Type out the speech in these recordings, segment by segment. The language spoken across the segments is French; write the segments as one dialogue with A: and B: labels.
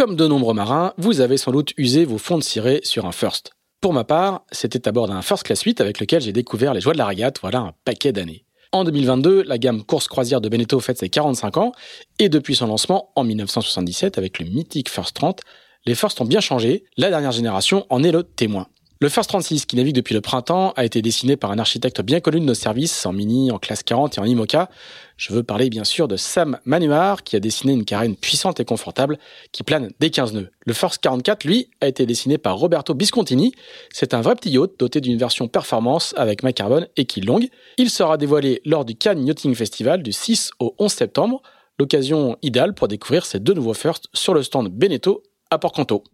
A: Comme de nombreux marins, vous avez sans doute usé vos fonds de cirée sur un First. Pour ma part, c'était à bord d'un First Class 8 avec lequel j'ai découvert les joies de la régate, voilà un paquet d'années. En 2022, la gamme course croisière de Beneteau fête ses 45 ans, et depuis son lancement en 1977 avec le mythique First 30, les First ont bien changé, la dernière génération en est le témoin. Le First 36, qui navigue depuis le printemps, a été dessiné par un architecte bien connu de nos services, en Mini, en classe 40 et en IMOCA. Je veux parler bien sûr de Sam Manuar, qui a dessiné une carène puissante et confortable, qui plane des 15 nœuds. Le First 44, lui, a été dessiné par Roberto Biscontini. C'est un vrai petit yacht doté d'une version performance avec carbone et quille longue. Il sera dévoilé lors du Cannes Yachting Festival du 6 au 11 septembre. L'occasion idéale pour découvrir ces deux nouveaux First sur le stand Beneteau à Port-Canto.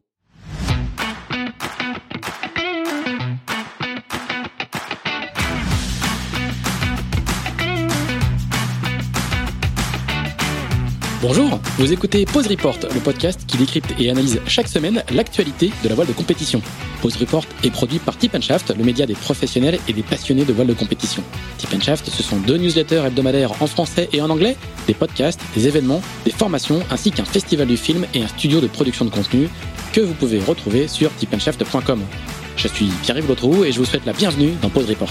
A: Bonjour, vous écoutez Pause Report, le podcast qui décrypte et analyse chaque semaine l'actualité de la voile de compétition. Pause Report est produit par Tip Shaft, le média des professionnels et des passionnés de voile de compétition. Tip Shaft, ce sont deux newsletters hebdomadaires en français et en anglais, des podcasts, des événements, des formations, ainsi qu'un festival du film et un studio de production de contenu que vous pouvez retrouver sur tipandshaft.com. Je suis Pierre-Yves Lotrou et je vous souhaite la bienvenue dans Pause Report.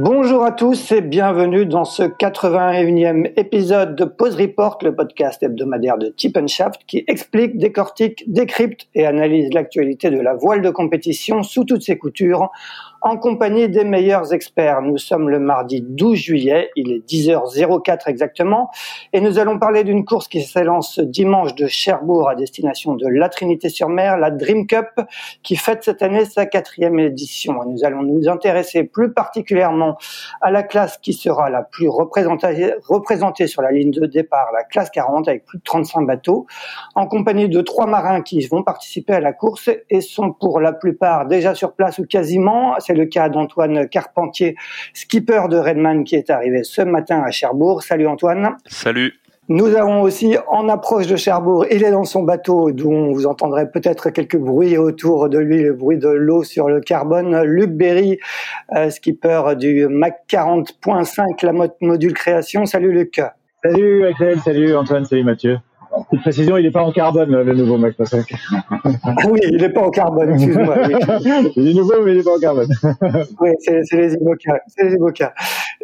B: Bonjour à tous et bienvenue dans ce 81e épisode de Pause Report, le podcast hebdomadaire de Tip Shaft qui explique, décortique, décrypte et analyse l'actualité de la voile de compétition sous toutes ses coutures en compagnie des meilleurs experts. Nous sommes le mardi 12 juillet, il est 10h04 exactement, et nous allons parler d'une course qui s'élance dimanche de Cherbourg à destination de la Trinité-sur-Mer, la Dream Cup, qui fête cette année sa quatrième édition. Nous allons nous intéresser plus particulièrement à la classe qui sera la plus représentée, représentée sur la ligne de départ, la classe 40, avec plus de 35 bateaux, en compagnie de trois marins qui vont participer à la course et sont pour la plupart déjà sur place ou quasiment c'est le cas d'Antoine Carpentier, skipper de Redman qui est arrivé ce matin à Cherbourg. Salut Antoine.
C: Salut.
B: Nous avons aussi en approche de Cherbourg, il est dans son bateau, dont vous entendrez peut-être quelques bruits autour de lui, le bruit de l'eau sur le carbone. Luc Berry, euh, skipper du Mac 40.5, la mode module création. Salut Luc.
D: Salut Axel, salut Antoine, salut Mathieu. Petite précision, il n'est pas en carbone, le nouveau Mac 5.
B: oui, il n'est pas en carbone, excuse-moi.
D: il est nouveau, mais il n'est pas en carbone.
B: oui, c'est les IMOCA.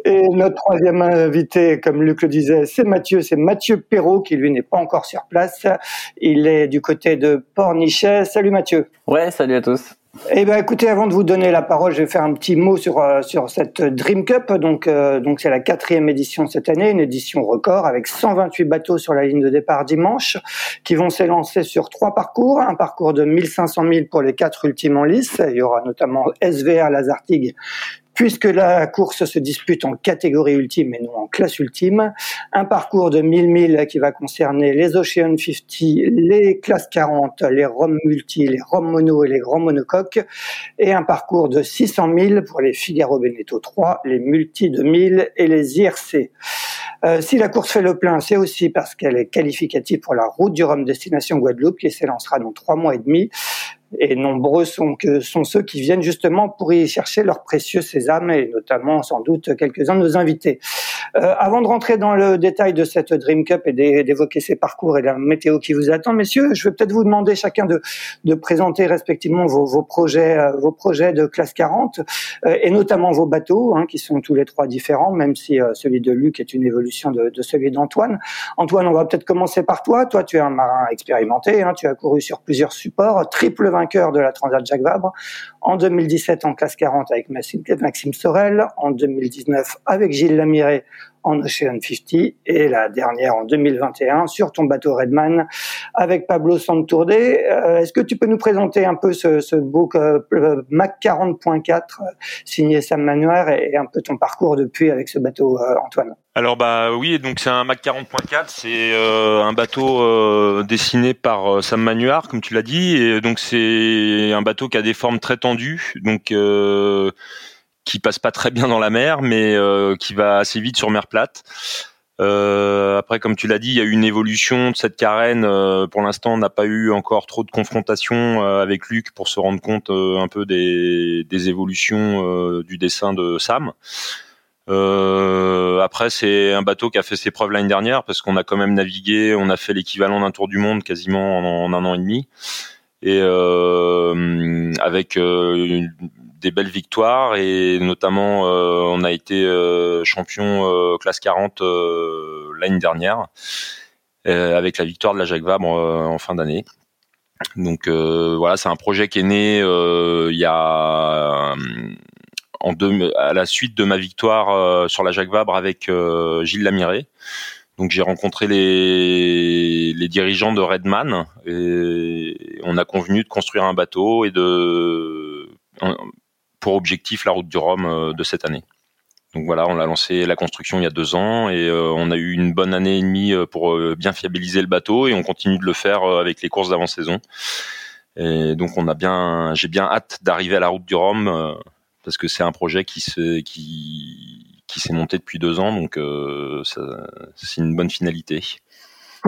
B: Et notre troisième invité, comme Luc le disait, c'est Mathieu. C'est Mathieu Perrault, qui lui n'est pas encore sur place. Il est du côté de Pornichet. Salut Mathieu.
E: Ouais, salut à tous.
B: Eh ben, écoutez, avant de vous donner la parole, je vais faire un petit mot sur euh, sur cette Dream Cup. Donc, euh, donc c'est la quatrième édition cette année, une édition record avec 128 bateaux sur la ligne de départ dimanche, qui vont s'élancer sur trois parcours. Un parcours de 1500 000 pour les quatre ultimes en lice. Il y aura notamment SVR Lazartigue, puisque la course se dispute en catégorie ultime et non en classe ultime. Un parcours de 1000 milles qui va concerner les Ocean 50, les classes 40, les Rom Multi, les Rom Mono et les Grands Monocoques. Et un parcours de 600 000 pour les Figaro Beneteau 3, les Multi de 1000 et les IRC. Euh, si la course fait le plein, c'est aussi parce qu'elle est qualificative pour la route du Rhum destination Guadeloupe qui s'élancera dans trois mois et demi et nombreux sont, ceux qui viennent justement pour y chercher leur précieux sésame, et notamment sans doute quelques-uns de nos invités. Euh, avant de rentrer dans le détail de cette Dream Cup et d'évoquer ses parcours et la météo qui vous attend, messieurs, je vais peut-être vous demander chacun de, de présenter respectivement vos, vos projets, euh, vos projets de classe 40 euh, et notamment vos bateaux, hein, qui sont tous les trois différents, même si euh, celui de Luc est une évolution de, de celui d'Antoine. Antoine, on va peut-être commencer par toi. Toi, tu es un marin expérimenté, hein, tu as couru sur plusieurs supports, triple vainqueur de la Transat Jacques Vabre, en 2017 en classe 40 avec Maxime Sorel, en 2019 avec Gilles Lamiré en Ocean 50 et la dernière en 2021 sur ton bateau Redman avec Pablo Santourde. Euh, est-ce que tu peux nous présenter un peu ce, ce book euh, Mac 40.4 euh, signé Sam Manuel et, un peu ton parcours depuis avec ce bateau Antoine?
C: Alors bah oui, donc c'est un Mac 40.4, c'est un bateau dessiné par Sam Manuar, comme tu l'as dit, et donc c'est un bateau qui a des formes très tendues, donc qui passe pas très bien dans la mer, mais euh, qui va assez vite sur mer plate. Euh, après, comme tu l'as dit, il y a eu une évolution de cette carène. Euh, pour l'instant, on n'a pas eu encore trop de confrontation avec Luc pour se rendre compte un peu des, évolutions du dessin de Sam. Après, c'est un bateau qui a fait ses preuves l'année dernière parce qu'on a quand même navigué, on a fait l'équivalent d'un tour du monde quasiment en, un an et demi, et avec des belles victoires et notamment euh, on a été champion classe 40 l'année dernière avec la victoire de la Jacques Vabre en fin d'année. Donc voilà, c'est un projet qui est né il y a en deux, à la suite de ma victoire euh, sur la Jacques Vabre avec euh, Gilles Lamiré. Donc j'ai rencontré les, les dirigeants de Redman et on a convenu de construire un bateau et de pour objectif la route du Rhum euh, de cette année. Donc voilà, on a lancé la construction il y a deux ans et on a eu une bonne année et demie pour bien fiabiliser le bateau et on continue de le faire avec les courses d'avant-saison. Et donc on a bien, j'ai bien hâte d'arriver à la route du Rhum parce que c'est un projet qui qui s'est monté depuis deux ans, donc euh, c'est une bonne finalité.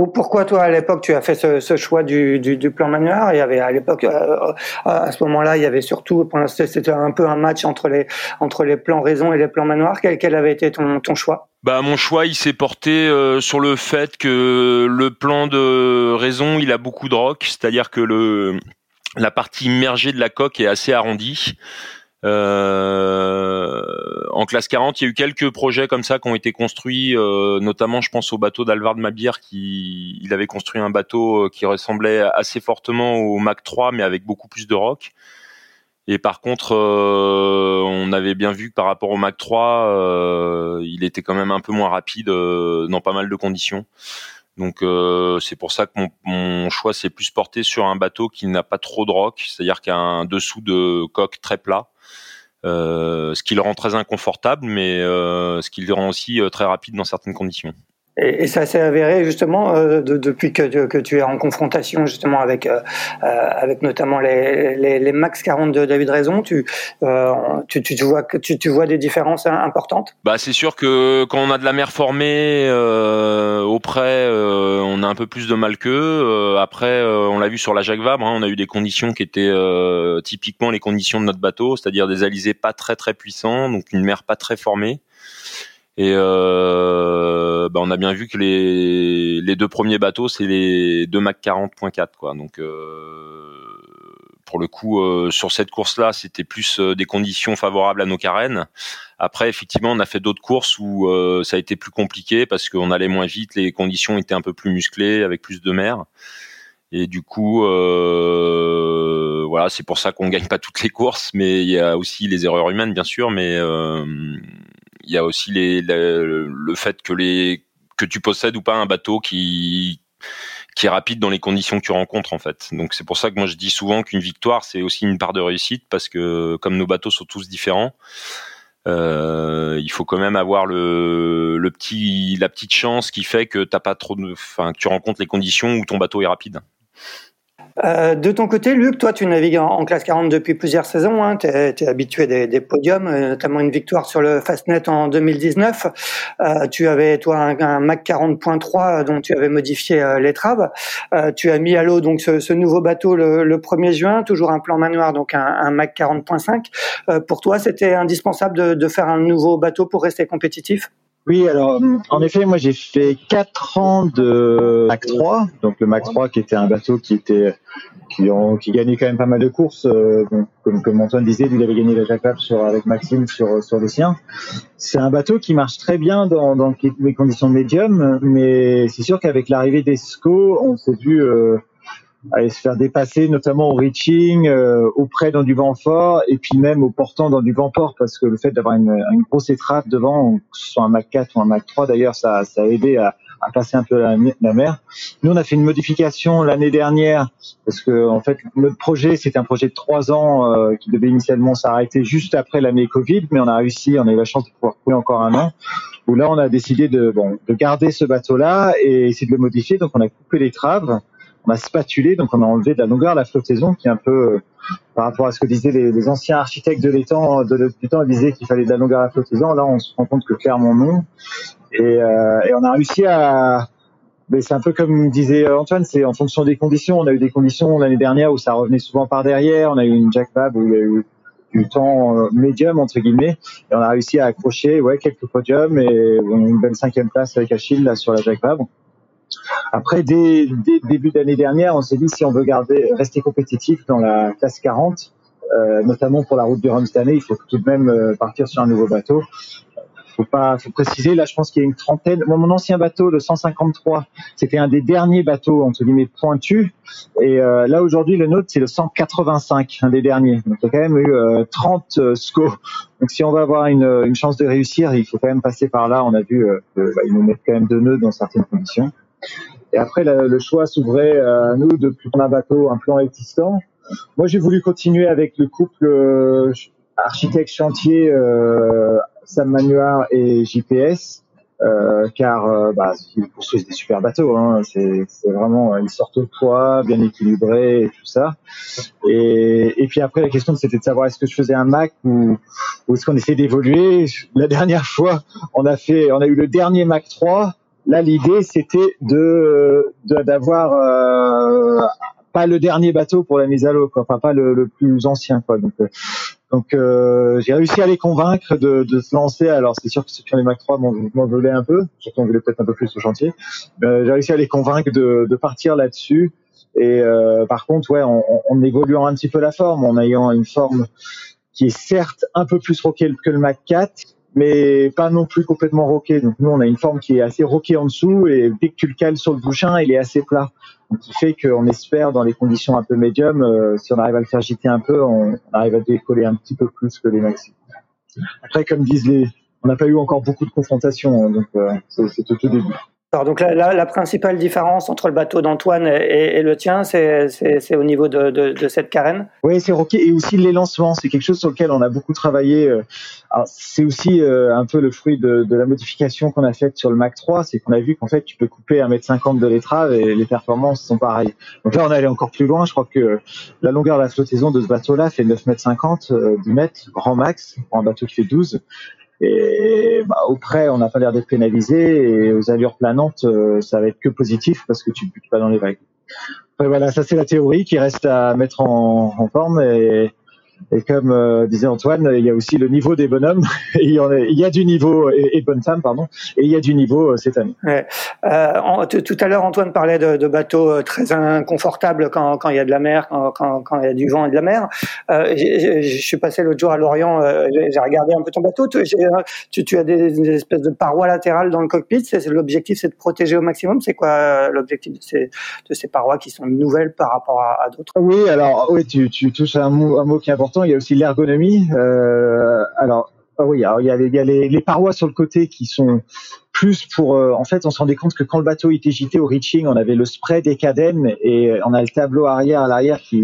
B: Pourquoi toi à l'époque tu as fait ce, ce choix du, du, du, plan manuel Il y avait à l'époque euh, euh, à ce moment-là il y avait surtout c'était un peu un match entre les entre les plans raison et les plans manoir. Quel, quel avait été ton, ton choix?
C: Bah mon choix il s'est porté euh, sur le fait que le plan de raison il a beaucoup de rock, c'est-à-dire que le la partie immergée de la coque est assez arrondie. Euh, en classe 40, il y a eu quelques projets comme ça qui ont été construits, euh, notamment je pense au bateau d'Alvard Mabir qui il avait construit un bateau euh, qui ressemblait assez fortement au Mac 3 mais avec beaucoup plus de rock. Et par contre, on avait bien vu que par rapport au Mac 3, il était quand même un peu moins rapide dans pas mal de conditions. Donc c'est pour ça que mon, mon choix s'est plus porté sur un bateau qui n'a pas trop de rock, c'est-à-dire qu'il a un dessous de coque très plat euh, ce qui le rend très inconfortable, mais euh, ce qui le rend aussi euh, très rapide dans certaines conditions.
B: Et, ça s'est avéré justement depuis que, que, tu es en confrontation justement avec avec notamment les, les, les, max 40 de David Raison, tu, tu, tu, vois que tu, tu, vois des différences importantes?
C: Bah c'est sûr que quand on a de la mer formée auprès, on a un peu plus de mal qu'eux. après, on l'a vu sur la Jacques Vabre, hein, on a eu des conditions qui étaient typiquement les conditions de notre bateau, c'est-à-dire des alizés pas très très puissants, donc une mer pas très formée. Et euh, bah on a bien vu que les, les deux premiers bateaux, c'est les deux Mac 40.4 quoi. Donc euh, pour le coup, euh, sur cette course-là, c'était plus des conditions favorables à nos carènes. Après, effectivement, on a fait d'autres courses où ça a été plus compliqué parce qu'on allait moins vite, les conditions étaient un peu plus musclées, avec plus de mer. Et du coup, euh, voilà, c'est pour ça qu'on gagne pas toutes les courses, mais il y a aussi les erreurs humaines, bien sûr, mais euh, il y a aussi le fait que tu possèdes ou pas un bateau qui est rapide dans les conditions que tu rencontres en fait. Donc c'est pour ça que moi je dis souvent qu'une victoire c'est aussi une part de réussite parce que comme nos bateaux sont tous différents, euh, il faut quand même avoir le, petit la petite chance qui fait que t'as pas trop que tu rencontres les conditions où ton bateau est rapide.
B: Euh, de ton côté, Luc, toi, tu navigues en, classe 40 depuis plusieurs saisons. Hein, tu es, habitué des, des, podiums, euh, notamment une victoire sur le Fastnet en 2019. Euh, tu avais, toi, un, Mac 40.3 dont tu avais modifié euh, l'étrave. Euh, tu as mis à l'eau donc ce, nouveau bateau le, le, 1er juin, toujours un plan manoir, donc un, un Mac 40.5. pour toi, c'était indispensable de, de faire un nouveau bateau pour rester compétitif?
D: Oui, alors en effet, moi j'ai fait quatre ans de Mac 3, donc le Mac 3 qui était un bateau qui était qui, qui gagnait quand même pas mal de courses, euh, comme, comme Antoine disait, il avait gagné la Jacques sur avec Maxime sur sur les siens. C'est un bateau qui marche très bien dans, dans les conditions médium, mais c'est sûr qu'avec l'arrivée d'Esco, on s'est vu euh, aller se faire dépasser, notamment au reaching, euh, au près dans du vent fort, et puis même au portant dans du vent fort, parce que le fait d'avoir une, une, grosse étrave devant, que ce soit un Mac 4 ou un Mac 3 d'ailleurs, ça, ça a aidé à, à passer un peu la, mer. Nous, on a fait une modification l'année dernière, parce que en fait, notre projet, c'était un projet de trois ans euh, qui devait initialement s'arrêter juste après l'année Covid, mais on a réussi, on a eu la chance de pouvoir couler encore un an. Où là, on a décidé de, bon, de garder ce bateau-là et essayer de le modifier. Donc, on a coupé les traves on a spatulé, donc on a enlevé de la longueur la flottaison, qui est un peu euh, par rapport à ce que disaient les, anciens architectes de l'étang, de, du temps, ils disaient qu'il fallait de la longueur à la flottaison. Là, on se rend compte que clairement non. Et, euh, et on a réussi à, mais c'est un peu comme disait Antoine, c'est en fonction des conditions. On a eu des conditions l'année dernière où ça revenait souvent par derrière. On a eu une Jack Bab où il y a eu du temps médium entre guillemets et on a réussi à accrocher ouais quelques podiums et une belle cinquième place avec Achille sur la Jacques Vabre. Après, dès, dès début d'année dernière, on s'est dit si on veut garder, rester compétitif dans la classe 40, euh, notamment pour la route du Rhum cette année, il faut tout de même euh, partir sur un nouveau bateau. Faut pas, faut préciser. Là, je pense qu'il y a une trentaine. mon ancien bateau, le 153, c'était un des derniers bateaux entre guillemets pointus. Et euh, là, aujourd'hui, le nôtre, c'est le 185, un des derniers. Donc, il a quand même eu 30 euh, SCO. Donc, si on va avoir une, une, chance de réussir, il faut quand même passer par là. On a vu qu'ils bah, nous mettent quand même deux nœuds dans certaines conditions. Et après, le choix s'ouvrait à nous de prendre un bateau, un plan existant. Moi, j'ai voulu continuer avec le couple euh, architecte chantier euh, Sam Manuar et JPS. Euh, car euh, bah, ils construisent des super bateaux. Hein. C'est vraiment ils sortent au poids, bien équilibrés et tout ça. Et, puis après la question c'était de savoir est-ce que je faisais un Mac ou, est-ce qu'on essaie d'évoluer. La dernière fois, on a eu le dernier Mac 3 Là, l'idée, c'était de d'avoir euh, pas le dernier bateau pour la mise à l'eau. Enfin, pas le, le, plus ancien, quoi. Donc, euh, donc euh, j'ai réussi à les convaincre de, de se lancer. Alors, c'est sûr que ceux qui ont les Mac 3 m'en voulaient un peu, surtout on voulait peut-être un peu plus au chantier. Euh, j'ai réussi à les convaincre de, de partir là-dessus. Et euh, par contre, ouais, en, en, évoluant un petit peu la forme, en ayant une forme qui est certes un peu plus rockée que le Mac 4, mais pas non plus complètement roqué. Donc nous, on a une forme qui est assez roquée en dessous et dès que tu le cales sur le bouchin, il est assez plat. Donc qui fait qu'on espère dans les conditions un peu médium, euh, si on arrive à le faire gîter un peu, on, arrive à décoller un petit peu plus que les maxi. Après, comme disent les, on n'a pas eu encore beaucoup de confrontations, hein, donc euh, c'est au tout début.
B: Alors donc la, la, principale différence entre le bateau d'Antoine et, le tien, c'est au niveau de, cette carène?
D: Oui, c'est roqué et aussi les lancements, c'est quelque chose sur lequel on a beaucoup travaillé. Euh, c'est aussi euh, un peu le fruit de, la modification qu'on a faite sur le Mac 3, c'est qu'on a vu qu'en fait tu peux couper 1m50 de l'étrave et les performances sont pareilles. Donc là on est allé encore plus loin, je crois que la longueur de la flottaison de ce bateau-là fait 9m50, euh, 10 mètres, grand max, pour un bateau qui fait 12. Et bah, au près, on n'a pas l'air d'être pénalisé. Et aux allures planantes, euh, ça va être que positif parce que tu ne butes pas dans les vagues. Après, voilà, ça c'est la théorie qui reste à mettre en, en forme. Et et comme euh, disait Antoine, il y a aussi le niveau des bonhommes. il, y il y a du niveau et, et bonnes femmes, pardon. Et il y a du niveau euh, cette année.
B: Ouais. Euh, tout à l'heure, Antoine parlait de, de, bateaux euh, très inconfortables quand, quand il y a de la mer, quand, quand, quand, il y a du vent et de la mer. Je suis passé l'autre jour à Lorient. J'ai regardé un peu ton bateau. Tu, tu, tu as des, des, espèces de parois latérales dans le cockpit. L'objectif, c'est de protéger au maximum. C'est quoi l'objectif de ces, de ces parois qui sont nouvelles par rapport à, à d'autres?
D: Oui, alors oui, tu, tu touches à un mot, un mot qui est important il y a aussi l'ergonomie. Euh, alors, ah oui, il y a, les, parois sur le côté qui sont plus pour. Euh, en fait, on se rendait compte que quand le bateau était gité au reaching, on avait le spray des cadènes et on a le tableau arrière à l'arrière qui,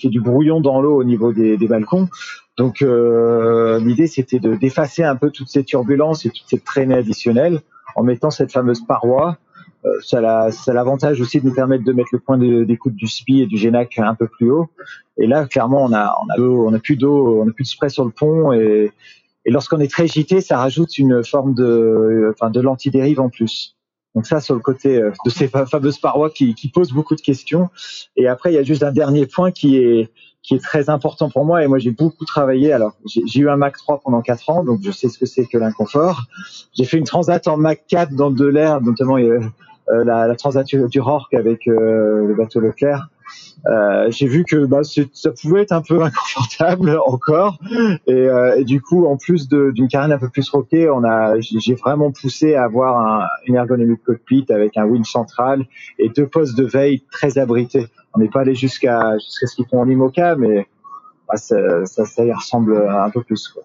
D: fait du brouillon dans l'eau au niveau des, balcons. Donc, euh, l'idée c'était de d'effacer un peu toutes ces turbulences et toutes ces traînées additionnelles en mettant cette fameuse paroi ça a, l'avantage aussi de nous permettre de mettre le point d'écoute du SPI et du GENAC un peu plus haut. Et là, clairement, on a, on a, on a plus d'eau, on a plus de spray sur le pont et, et lorsqu'on est très gité, ça rajoute une forme de, enfin, de l'antidérive en plus. Donc ça, sur le côté euh, de ces fameuses parois qui, qui posent beaucoup de questions. Et après, il y a juste un dernier point qui est, qui est très important pour moi et moi j'ai beaucoup travaillé. Alors j'ai eu un Mac 3 pendant 4 ans, donc je sais ce que c'est que l'inconfort. J'ai fait une transat en Mac 4 dans de l'air, notamment euh, la, la, transat du Rorque avec euh, le bateau Leclerc. Euh, j'ai vu que bah, ça pouvait être un peu inconfortable encore et, euh, du coup en plus d'une carène un peu plus roquée on a j'ai vraiment poussé à avoir un, une ergonomie de cockpit avec un winch central et deux postes de veille très abrités on n'est pas allé jusqu'à jusqu'à ce qu'ils font en IMOCA mais bah, ça, ça, ça, y ressemble un peu plus quoi.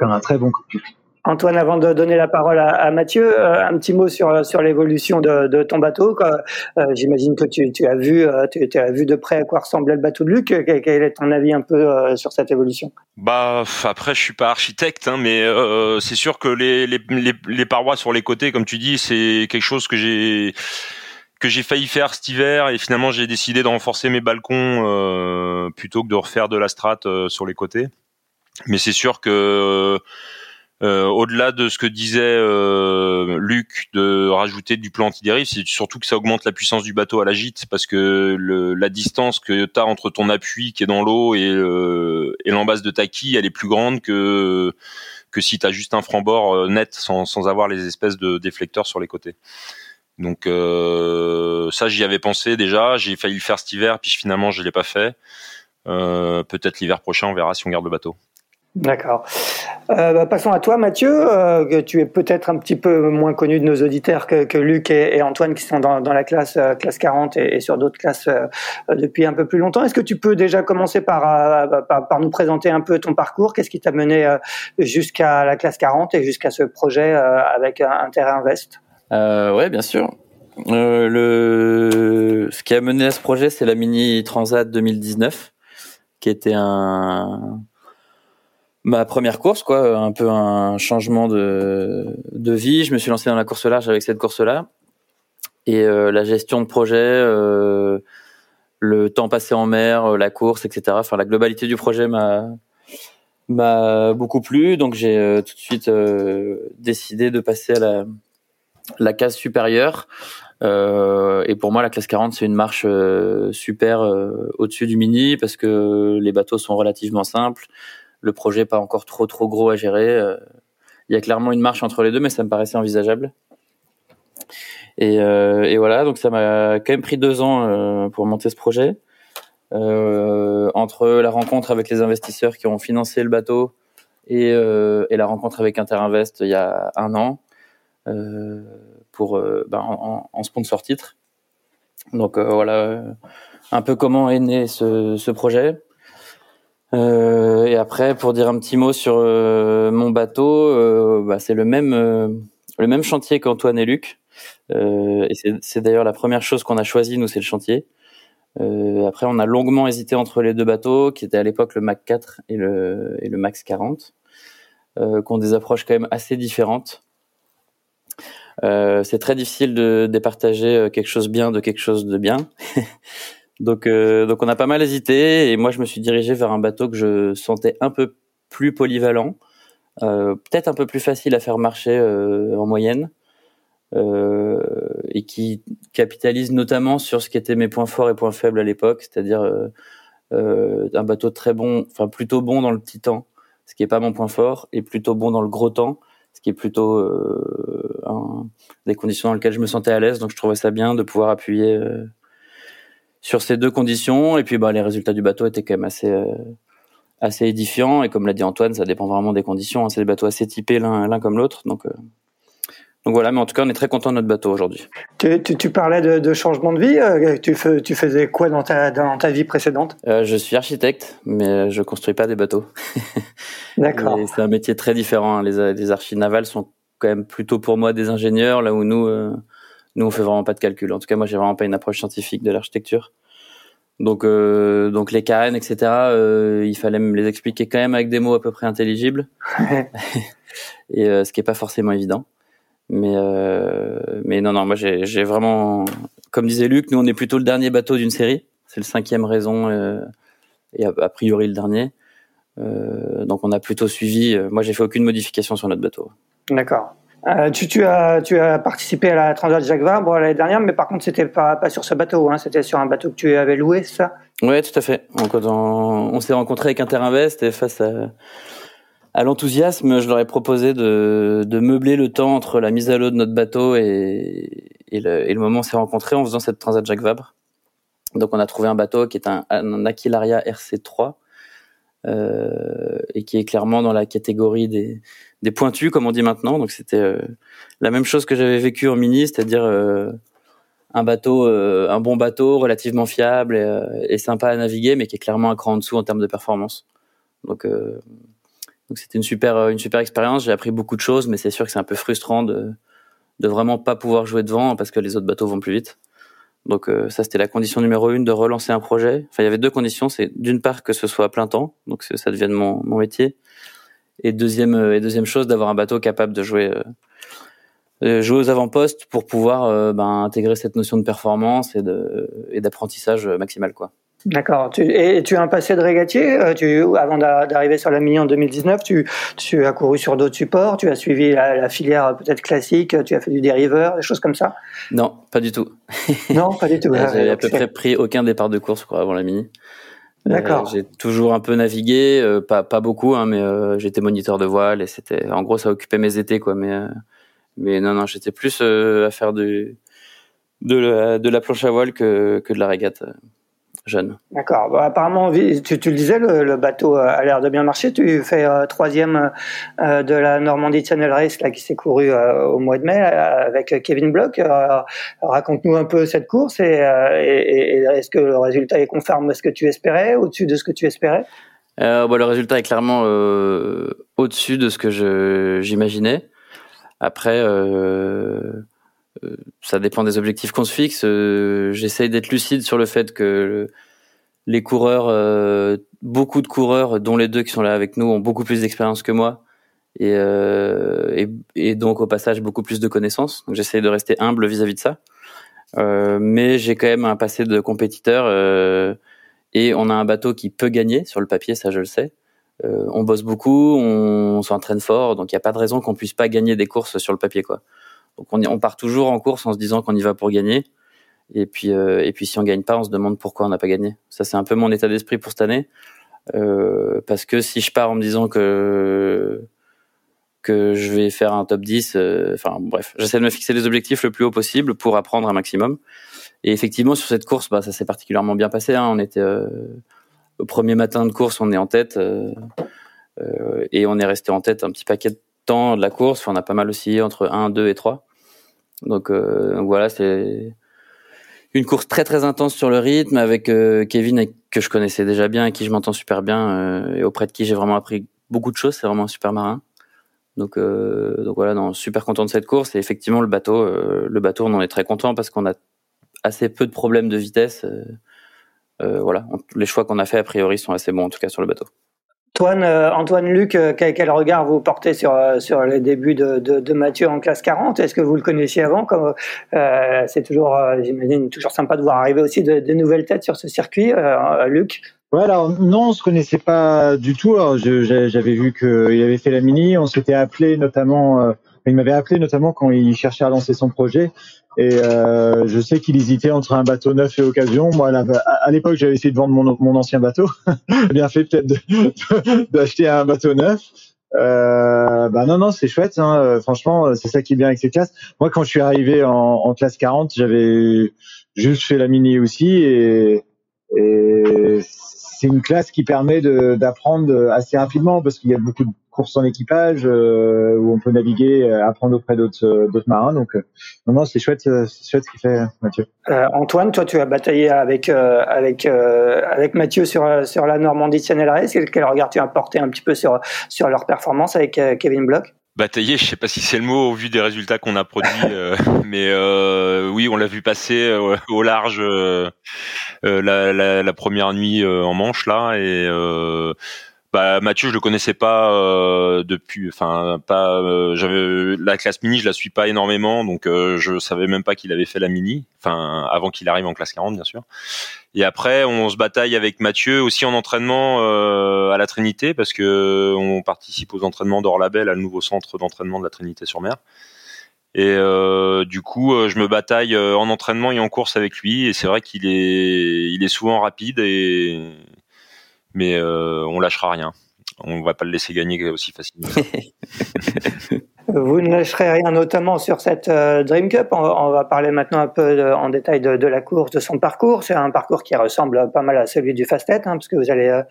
D: donc un très bon cockpit
B: Antoine, avant de donner la parole à, Mathieu, euh, un petit mot sur sur l'évolution de, ton bateau. Euh, J'imagine que tu, as vu euh, tu, as vu de près à quoi ressemblait le bateau de Luc. Quel est ton avis un peu sur cette évolution?
C: Bah après, je suis pas architecte, hein, mais c'est sûr que les, les, parois sur les côtés, comme tu dis, c'est quelque chose que j'ai que j'ai failli faire cet hiver et finalement j'ai décidé de renforcer mes balcons plutôt que de refaire de la strate sur les côtés. Mais c'est sûr que Euh, au-delà de ce que disait euh, Luc de rajouter du plan anti-dérive, c'est surtout que ça augmente la puissance du bateau à la gîte parce que le, la distance que tu as entre ton appui qui est dans l'eau et, euh, et l'embase de ta quille, elle est plus grande que que si tu as juste un franc-bord euh, net sans, sans avoir les espèces de déflecteurs sur les côtés. Donc euh, ça j'y avais pensé déjà, j'ai failli le faire cet hiver puis finalement je l'ai pas fait. Euh, peut-être l'hiver prochain on verra si on garde le bateau.
B: D'accord. Euh, bah, passons à toi, Mathieu. Euh, tu es peut-être un petit peu moins connu de nos auditeurs que, que Luc et, Antoine qui sont dans, dans la classe euh, classe 40 et, et sur d'autres classes euh, depuis un peu plus longtemps. Est-ce que tu peux déjà commencer par, euh, par, par, nous présenter un peu ton parcours? Qu'est-ce qui t'a mené jusqu'à la classe 40 et jusqu'à ce projet avec Intérêt Invest
E: Ouais, bien sûr. le... Ce qui a mené à ce projet, c'est la Mini Transat 2019, qui était un ma première course, quoi, un peu un changement de, de vie. Je me suis lancé dans la course large avec cette course-là. Et euh, la gestion de projet, euh, le temps passé en mer, euh, la course, etc. Enfin, la globalité du projet m'a m'a beaucoup plu. Donc, j'ai euh, tout de suite euh, décidé de passer à la, la case supérieure. et pour moi, la classe 40, c'est une marche super au-dessus du mini parce que les bateaux sont relativement simples le projet pas encore trop trop gros à gérer. Euh, il y a clairement une marche entre les deux, mais ça me paraissait envisageable. Et, euh, voilà, donc ça m'a quand même pris deux ans euh, pour monter ce projet. Entre la rencontre avec les investisseurs qui ont financé le bateau et, la rencontre avec Interinvest il y a un an pour ben, en, sponsor titre. Donc voilà un peu comment est né ce projet. Euh, et après, pour dire un petit mot sur euh, mon bateau, euh, bah, c'est le même le même chantier qu'Antoine et Luc. et c'est d'ailleurs la première chose qu'on a choisi, nous, c'est le chantier. après, on a longuement hésité entre les deux bateaux, qui étaient à l'époque le Mac 4 et le, et le Max 40, euh, qui ont des approches quand même assez différentes. Euh, c'est très difficile de départager quelque chose bien de quelque chose de bien. Donc, euh, donc on a pas mal hésité et moi je me suis dirigé vers un bateau que je sentais un peu plus polyvalent, euh, peut-être un peu plus facile à faire marcher euh, en moyenne euh, et qui capitalise notamment sur ce qui était mes points forts et points faibles à l'époque, c'est-à-dire euh, euh, un bateau très bon, enfin plutôt bon dans le petit temps, ce qui est pas mon point fort, et plutôt bon dans le gros temps, ce qui est plutôt un, des conditions dans lesquelles je me sentais à l'aise. Donc je trouvais ça bien de pouvoir appuyer sur ces deux conditions. Et puis, bah, les résultats du bateau étaient quand même assez, euh, assez édifiants. Et comme l'a dit Antoine, ça dépend vraiment des conditions. Hein. C'est des bateaux assez typés l'un comme l'autre. Donc, euh, donc voilà, mais en tout cas, on est très content de notre bateau aujourd'hui.
B: Tu, tu, tu, parlais de, de, changement de vie. Euh, tu, fais, tu faisais quoi dans ta, dans ta vie précédente?
E: Je suis architecte, mais je construis pas des bateaux.
B: D'accord.
E: c'est un métier très différent. Hein. Les, les archives navales sont quand même plutôt pour moi des ingénieurs, là où nous, nous, on fait vraiment pas de calcul. En tout cas, moi, j'ai vraiment pas une approche scientifique de l'architecture. Donc, euh, donc les carènes, etc. Euh, il fallait me les expliquer quand même avec des mots à peu près intelligibles, et euh, ce qui est pas forcément évident. Mais, euh, mais non, non, moi, j'ai vraiment, comme disait Luc, nous, on est plutôt le dernier bateau d'une série. C'est le cinquième raison euh, et a, a, priori le dernier. donc, on a plutôt suivi. moi, j'ai fait aucune modification sur notre bateau.
B: D'accord. Euh, tu, as, participé à la Transat Jacques Vabre l'année dernière, mais par contre, c'était pas, pas sur ce bateau, hein, c'était sur un bateau que tu avais loué, ça?
E: Ouais, tout à fait. Donc, on, s'est rencontré avec Interinvest et face à, l'enthousiasme, je leur ai proposé de, meubler le temps entre la mise à l'eau de notre bateau et, le, moment où on s'est rencontré en faisant cette Transat Jacques Vabre. Donc, on a trouvé un bateau qui est un, Aquilaria RC3 euh, et qui est clairement dans la catégorie des, des pointus, comme on dit maintenant. Donc c'était euh, la même chose que j'avais vécu en mini, c'est-à-dire euh, un bateau, euh, un bon bateau, relativement fiable et, et, sympa à naviguer, mais qui est clairement un cran en dessous en termes de performance. Donc donc c'était une super une super expérience. J'ai appris beaucoup de choses, mais c'est sûr que c'est un peu frustrant de de vraiment pas pouvoir jouer devant parce que les autres bateaux vont plus vite. Donc ça c'était la condition numéro une de relancer un projet. Enfin il y avait deux conditions, c'est d'une part que ce soit à plein temps, donc ça devienne mon, mon métier, et deuxième, euh, et deuxième chose, d'avoir un bateau capable de jouer, euh, jouer aux avant-postes pour pouvoir euh, ben, intégrer cette notion de performance et de et d'apprentissage maximal, quoi.
B: D'accord. et tu as un passé de régatier euh, tu, Avant d'arriver sur la Mini en 2019, tu, tu as couru sur d'autres supports, tu as suivi la, filière peut-être classique, tu as fait du dériveur, des choses comme ça?
E: Non, pas du tout.
B: non, pas du tout.
E: J'ai à peu près pris aucun départ de course quoi, avant la Mini.
B: Euh, D'accord.
E: j'ai toujours un peu navigué, euh, pas, pas beaucoup, hein, mais j'étais moniteur de voile et c'était, en gros, ça occupait mes étés quoi. Mais, mais non, non, j'étais plus à faire de, de, la, de la planche à voile que, que de la régate jeune.
B: D'accord. apparemment, tu, tu, le disais, le, bateau a l'air de bien marcher. Tu fais euh, troisième euh, de la Normandie Channel Race là, qui s'est courue euh, au mois de mai avec Kevin Block. Raconte-nous un peu cette course et, et, est-ce que le résultat est conforme à ce que tu espérais, au-dessus de ce que tu espérais?
E: Bah, Le résultat est clairement au-dessus de ce que j'imaginais. Après, euh, ça dépend des objectifs qu'on se fixe. Euh, j'essaye d'être lucide sur le fait que les coureurs, euh, beaucoup de coureurs, dont les deux qui sont là avec nous, ont beaucoup plus d'expérience que moi. Et, donc au passage beaucoup plus de connaissances. Donc j'essaye de rester humble vis-à-vis de ça. mais j'ai quand même un passé de compétiteur et on a un bateau qui peut gagner sur le papier, ça je le sais. on bosse beaucoup, on, s'entraîne fort, donc il n'y a pas de raison qu'on puisse pas gagner des courses sur le papier, quoi. Donc on, part toujours en course en se disant qu'on y va pour gagner. Et puis, euh, et puis si on gagne pas, on se demande pourquoi on n'a pas gagné. Ça, c'est un peu mon état d'esprit pour cette année. Euh, parce que si je pars en me disant que que je vais faire un top 10, euh, enfin bref, j'essaie de me fixer les objectifs le plus haut possible pour apprendre un maximum. Et effectivement, sur cette course, bah, ça s'est particulièrement bien passé. Hein. On était euh, au premier matin de course, on est en tête et on est resté en tête un petit paquet de temps de la course. On a pas mal oscillé entre 1, 2 et 3. Euh, donc, voilà, c'est une course très très intense sur le rythme avec euh, Kevin que je connaissais déjà bien, et qui je m'entends super bien euh, et auprès de qui j'ai vraiment appris beaucoup de choses. C'est vraiment un super marin. Donc, donc voilà, non, super content de cette course. Et effectivement, le bateau, le bateau, on en est très content parce qu'on a assez peu de problèmes de vitesse. voilà, les choix qu'on a fait a priori sont assez bons en tout cas sur le bateau.
B: Antoine, euh, Antoine Luc, euh, quel, regard vous portez sur, euh, sur les débuts de, Mathieu en classe 40 Est-ce que vous le connaissiez avant? C'est toujours, j'imagine, toujours sympa de voir arriver aussi de, nouvelles têtes sur ce circuit. Luc
D: Ouais, alors non, on se connaissait pas du tout. J'avais vu qu'il avait fait la mini. On s'était appelé notamment. il m'avait appelé notamment quand il cherchait à lancer son projet. Et euh, je sais qu'il hésitait entre un bateau neuf et occasion. Moi, à l'époque, j'avais essayé de vendre mon, mon ancien bateau. Bien fait peut-être d'acheter un bateau neuf. Euh, bah non, non, c'est chouette. Hein. Franchement, c'est ça qui est bien avec ces classes. Moi, quand je suis arrivé en, en classe 40, j'avais juste fait la mini aussi et, et c'est une classe qui permet d'apprendre assez rapidement parce qu'il y a beaucoup de courses en équipage euh, où on peut naviguer, euh, apprendre auprès d'autres euh, d'autres marins. Donc non, non c'est chouette, c'est chouette ce qu'il fait Mathieu.
B: Antoine, toi tu as bataillé avec avec avec Mathieu sur sur la Normandie Channel Race. Quel regard tu as porté un petit peu sur sur leur performance avec Kevin Block
C: Batailler, je sais pas si c'est le mot au vu des résultats qu'on a produits, mais oui, on l'a vu passer au large la, la, la, première nuit en Manche là et bah, Mathieu, je le connaissais pas euh, depuis, enfin pas, euh, j'avais la classe mini, je la suis pas énormément, donc euh, je savais même pas qu'il avait fait la mini, enfin avant qu'il arrive en classe 40 bien sûr. Et après, on se bataille avec Mathieu aussi en entraînement à la Trinité parce que on participe aux entraînements d'Orlabel, à le nouveau centre d'entraînement de la Trinité sur Mer. Et du coup, je me bataille en entraînement et en course avec lui. Et c'est vrai qu'il est, il est souvent rapide et mais euh, on lâchera rien. On va pas le laisser gagner aussi facilement.
B: Vous ne lâcherez rien, notamment sur cette euh, Dream Cup. On, va parler maintenant un peu en détail de, la course, de son parcours. C'est un parcours qui ressemble pas mal à celui du Fastnet, hein, parce que vous allez euh,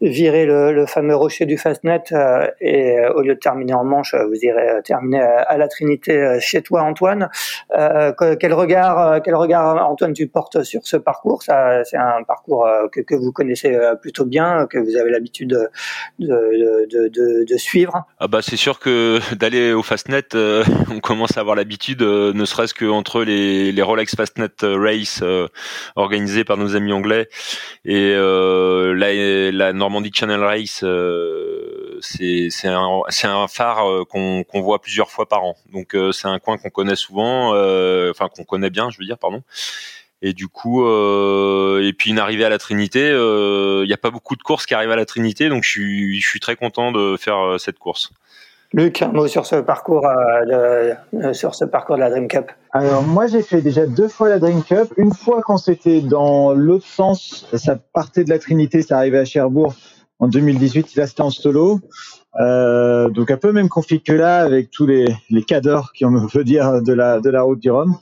B: virer le, fameux rocher du Fastnet euh, et au lieu de terminer en Manche, vous irez terminer à, la Trinité chez toi, Antoine. quel regard, quel regard, Antoine, tu portes sur ce parcours? C'est un parcours que, vous connaissez plutôt bien, que vous avez l'habitude de, de, suivre.
C: Ah bah c'est sûr que d'aller au Fastnet, euh, on commence à avoir l'habitude, euh, ne serait-ce que entre les, les Rolex Fastnet euh, Race organisés par nos amis anglais et la, Normandie Channel Race, c'est un, phare qu'on voit plusieurs fois par an. Donc c'est un coin qu'on connaît souvent, enfin qu'on connaît bien, je veux dire, pardon. Et du coup, euh, et puis une arrivée à la Trinité, il n'y a pas beaucoup de courses qui arrivent à la Trinité, donc je suis très content de faire cette course.
B: Luc, un mot sur ce parcours, de, sur ce parcours de la Dream Cup.
D: Alors moi j'ai fait déjà deux fois la Dream Cup. Une fois quand c'était dans l'autre sens, ça partait de la Trinité, ça arrivait à Cherbourg en 2018. Là c'était en solo. Euh, donc un peu même config que là, avec tous les, les cadors qui on veut dire de la de la route du Rhum.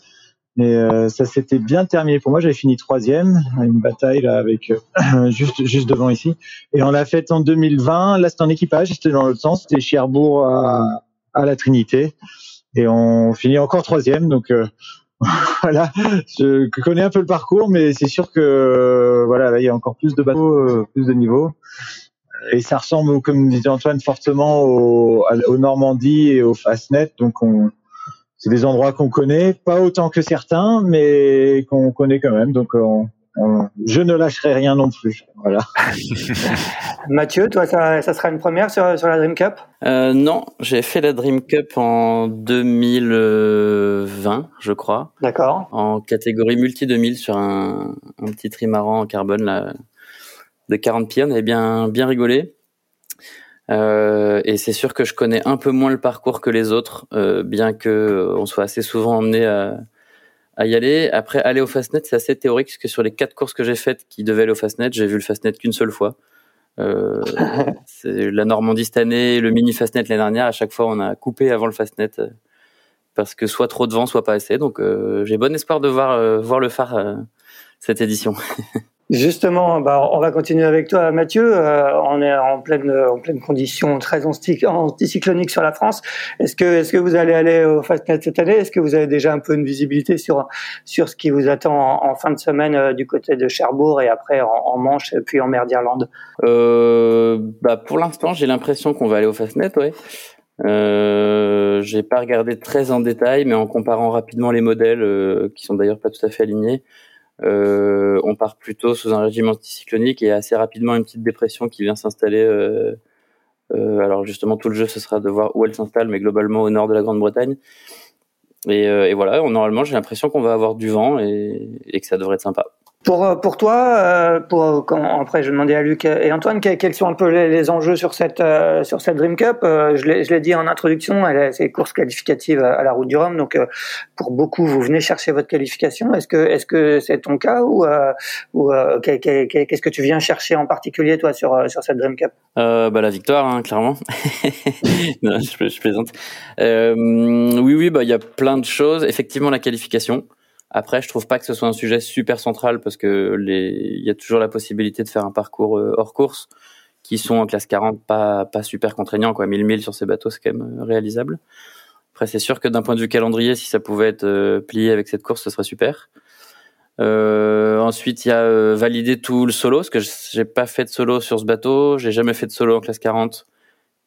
D: Et euh, ça s'était bien terminé pour moi. J'avais fini troisième, une bataille là avec euh, juste juste devant ici. Et on l'a fait en 2020. Là c'était en équipage, c'était dans l'autre sens, c'était Cherbourg à, à la Trinité. Et on finit encore troisième. Donc euh, voilà, je connais un peu le parcours, mais c'est sûr que voilà, là, il y a encore plus de bateaux, plus de niveaux et ça ressemble, comme disait Antoine, fortement au, au Normandie et au Fastnet. Donc, on, c'est des endroits qu'on connaît, pas autant que certains, mais qu'on connaît quand même. Donc, on, je ne lâcherai rien non plus. Voilà.
B: Mathieu, toi, ça, ça, sera une première sur, sur la Dream Cup?
E: Euh, Non, j'ai fait la Dream Cup en 2020, je crois.
B: D'accord.
E: En catégorie multi 2000 sur un, un petit trimaran en carbone là, de 40 pieds. On avait bien, bien rigolé. Euh, et c'est sûr que je connais un peu moins le parcours que les autres, euh, bien que euh, on soit assez souvent emmené à, à, y aller. Après, aller au Fastnet, c'est assez théorique, parce que sur les quatre courses que j'ai faites qui devaient aller au Fastnet, j'ai vu le Fastnet qu'une seule fois. C'est la Normandie cette année, le mini Fastnet l'année dernière. À chaque fois, on a coupé avant le Fastnet parce que soit trop de vent, soit pas assez. Donc, j'ai bon espoir de voir voir le phare cette édition.
B: Justement, bah, on va continuer avec toi, Mathieu. Euh, on est en pleine, en pleine condition très anticyclonique sur la France. Est-ce que, est-ce que vous allez aller au Fastnet cette année? Est-ce que vous avez déjà un peu une visibilité sur sur ce qui vous attend en, fin de semaine euh, du côté de Cherbourg et après en, Manche et puis en mer d'Irlande?
E: Euh, bah, pour l'instant, j'ai l'impression qu'on va aller au Fastnet, oui. Euh, j'ai pas regardé très en détail, mais en comparant rapidement les modèles, euh, qui sont d'ailleurs pas tout à fait alignés, euh, on part plutôt sous un régime anticyclonique et assez rapidement une petite dépression qui vient s'installer. Euh, euh, alors justement, tout le jeu, ce sera de voir où elle s'installe, mais globalement au nord de la Grande-Bretagne. Et, voilà, normalement, j'ai l'impression qu'on va avoir du vent et, que ça devrait être sympa.
B: Pour, euh, pour toi, euh, pour, quand, après je vais demander à Luc et Antoine quels sont un peu les, enjeux sur cette, euh, sur cette Dream Cup. je l'ai dit en introduction, c'est une course qualificative à, la route du Rhum, donc pour beaucoup vous venez chercher votre qualification. Est-ce que est-ce que c'est ton cas ou, ou qu'est-ce que tu viens chercher en particulier toi sur, sur cette Dream Cup?
E: Bah, La victoire, hein, clairement. non, je, je plaisante. oui, oui, bah il y a plein de choses. Effectivement, la qualification. Après, je trouve pas que ce soit un sujet super central parce que les, il y a toujours la possibilité de faire un parcours euh, hors course qui sont en classe 40 pas pas super contraignants quoi. 1000 milles sur ces bateaux, c'est quand même euh, réalisable. Après, c'est sûr que d'un point de vue calendrier, si ça pouvait être euh, plié avec cette course, ce serait super. Euh, ensuite, il y a valider tout le solo, parce que j'ai pas fait de solo sur ce bateau, j'ai jamais fait de solo en classe 40,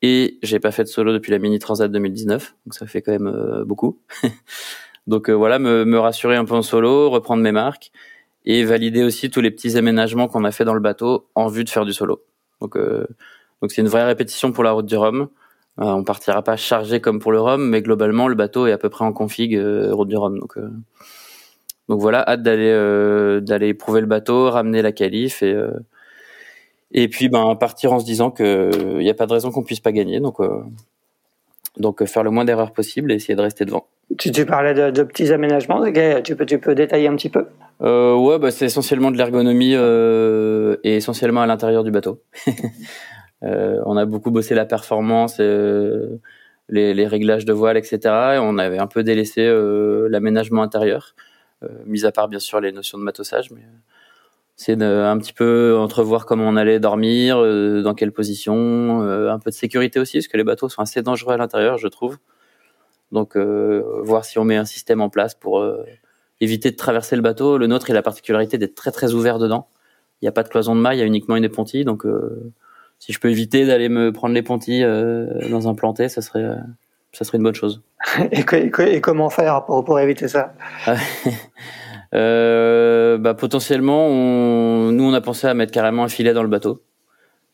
E: et j'ai pas fait de solo depuis la Mini Transat 2019, donc ça fait quand même beaucoup. Donc euh, voilà, me, rassurer un peu en solo, reprendre mes marques et valider aussi tous les petits aménagements qu'on a fait dans le bateau en vue de faire du solo. Donc euh, donc c'est une vraie répétition pour la route du Rhum. Euh, on partira pas chargé comme pour le Rhum, mais globalement le bateau est à peu près en config route du Rhum. Donc donc voilà, hâte d'aller d'aller éprouver le bateau, ramener la qualif et et puis ben partir en se disant que il n'y a pas de raison qu'on puisse pas gagner. Donc donc faire le moins d'erreurs possible et essayer de rester devant.
B: Tu, tu parlais de, de, petits aménagements, tu peux, tu peux détailler un petit peu?
E: Euh, Ouais, bah, c'est essentiellement de l'ergonomie euh, et essentiellement à l'intérieur du bateau. euh, on a beaucoup bossé la performance, euh, les, les, réglages de voile, etc. Et on avait un peu délaissé euh, l'aménagement intérieur, euh, mis à part bien sûr les notions de matossage, mais c'est un petit peu entrevoir comment on allait dormir, dans quelle position, un peu de sécurité aussi, parce que les bateaux sont assez dangereux à l'intérieur, je trouve. Donc, euh, voir si on met un système en place pour euh, éviter de traverser le bateau. Le nôtre, il a la particularité d'être très très ouvert dedans. Il n'y a pas de cloison de maille, il y a uniquement une épontille. Donc, euh, si je peux éviter d'aller me prendre l'épontille dans un planté, ça serait ça serait une bonne chose.
B: et, comment faire pour, pour éviter ça?
E: euh, bah, Potentiellement, on, nous, on a pensé à mettre carrément un filet dans le bateau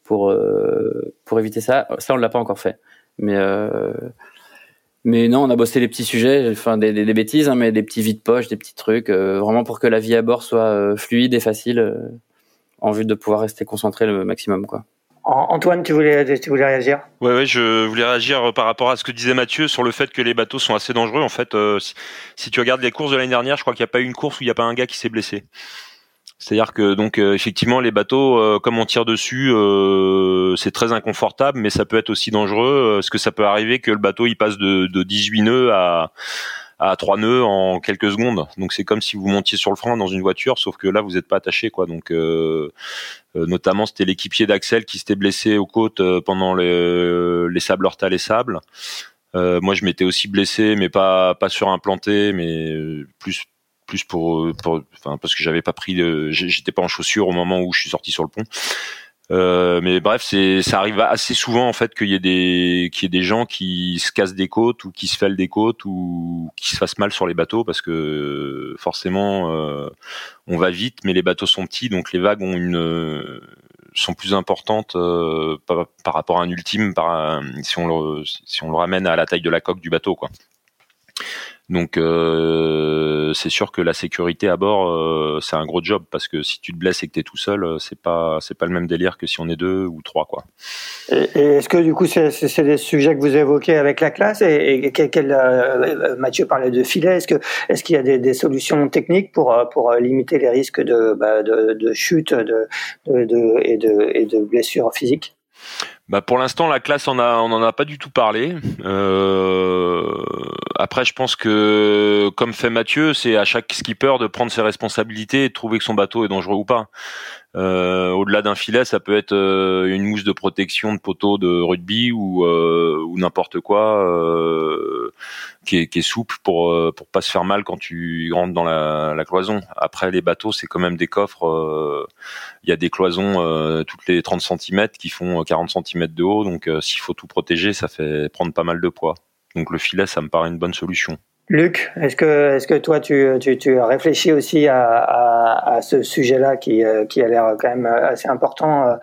E: pour, euh, pour éviter ça. Ça, on l'a pas encore fait. Mais, euh, Mais non, on a bossé les petits sujets, enfin des, des, bêtises, hein, mais des petits vides poches, des petits trucs, vraiment pour que la vie à bord soit fluide et facile, en vue de pouvoir rester concentré le maximum, quoi.
B: Antoine, tu voulais, tu voulais réagir?
C: Ouais, ouais, je voulais réagir par rapport à ce que disait Mathieu sur le fait que les bateaux sont assez dangereux. En fait, si, tu regardes les courses de l'année dernière, je crois qu'il n'y a pas eu une course où il n'y a pas un gars qui s'est blessé. C'est-à-dire que donc euh, effectivement les bateaux, euh, comme on tire dessus, euh, c'est très inconfortable, mais ça peut être aussi dangereux. Parce que ça peut arriver que le bateau il passe de 18 nœuds à à 3 nœuds en quelques secondes. Donc c'est comme si vous montiez sur le frein dans une voiture, sauf que là vous n'êtes pas attaché quoi. Donc notamment c'était l'équipier d'Axel qui s'était blessé aux côtes pendant les, les sables Hortal et sables. moi je m'étais aussi blessé, mais pas pas sur un planté, mais plus plus pour, pour enfin parce que j'avais pas pris j'étais pas en chaussures au moment où je suis sorti sur le pont. Euh, mais bref, ça arrive assez souvent en fait qu'il y ait des qu'il y ait des gens qui se cassent des côtes ou qui se fêlent des côtes ou qui se fassent mal sur les bateaux parce que forcément euh, on va vite, mais les bateaux sont petits donc les vagues ont une sont plus importantes euh, par, par, rapport à un ultime par si on le si on le ramène à la taille de la coque du bateau quoi. Donc euh, c'est sûr que la sécurité à bord euh, c'est un gros job parce que si tu te blesses et que tu es tout seul, euh, c'est pas c'est pas le même délire que si on est deux ou trois quoi.
B: Et, est-ce que du coup c'est des sujets que vous évoquez avec la classe et, quel, Mathieu parlait de filet, est-ce que est-ce qu'il y a des, des, solutions techniques pour pour limiter les risques de bah, de, de, chute de, de, et de et de blessures physiques?
C: Bah pour l'instant, la classe, on a, on en a pas du tout parlé. Euh, après, je pense que, comme fait Mathieu, c'est à chaque skipper de prendre ses responsabilités et de trouver que son bateau est dangereux ou pas. Euh, au-delà d'un filet, ça peut être euh, une mousse de protection de poteau de rugby ou, euh, n'importe quoi qui est, qui, est, souple pour pour pas se faire mal quand tu rentres dans la, la cloison. Après, les bateaux, c'est quand même des coffres. Il y a des cloisons toutes les 30 cm qui font 40 cm de haut, donc s'il faut tout protéger, ça fait prendre pas mal de poids. Donc le filet, ça me paraît une bonne solution.
B: Luc, est-ce que, est-ce que toi, tu, tu, tu réfléchis aussi à, à, ce sujet-là qui, euh, qui a l'air quand même assez important euh,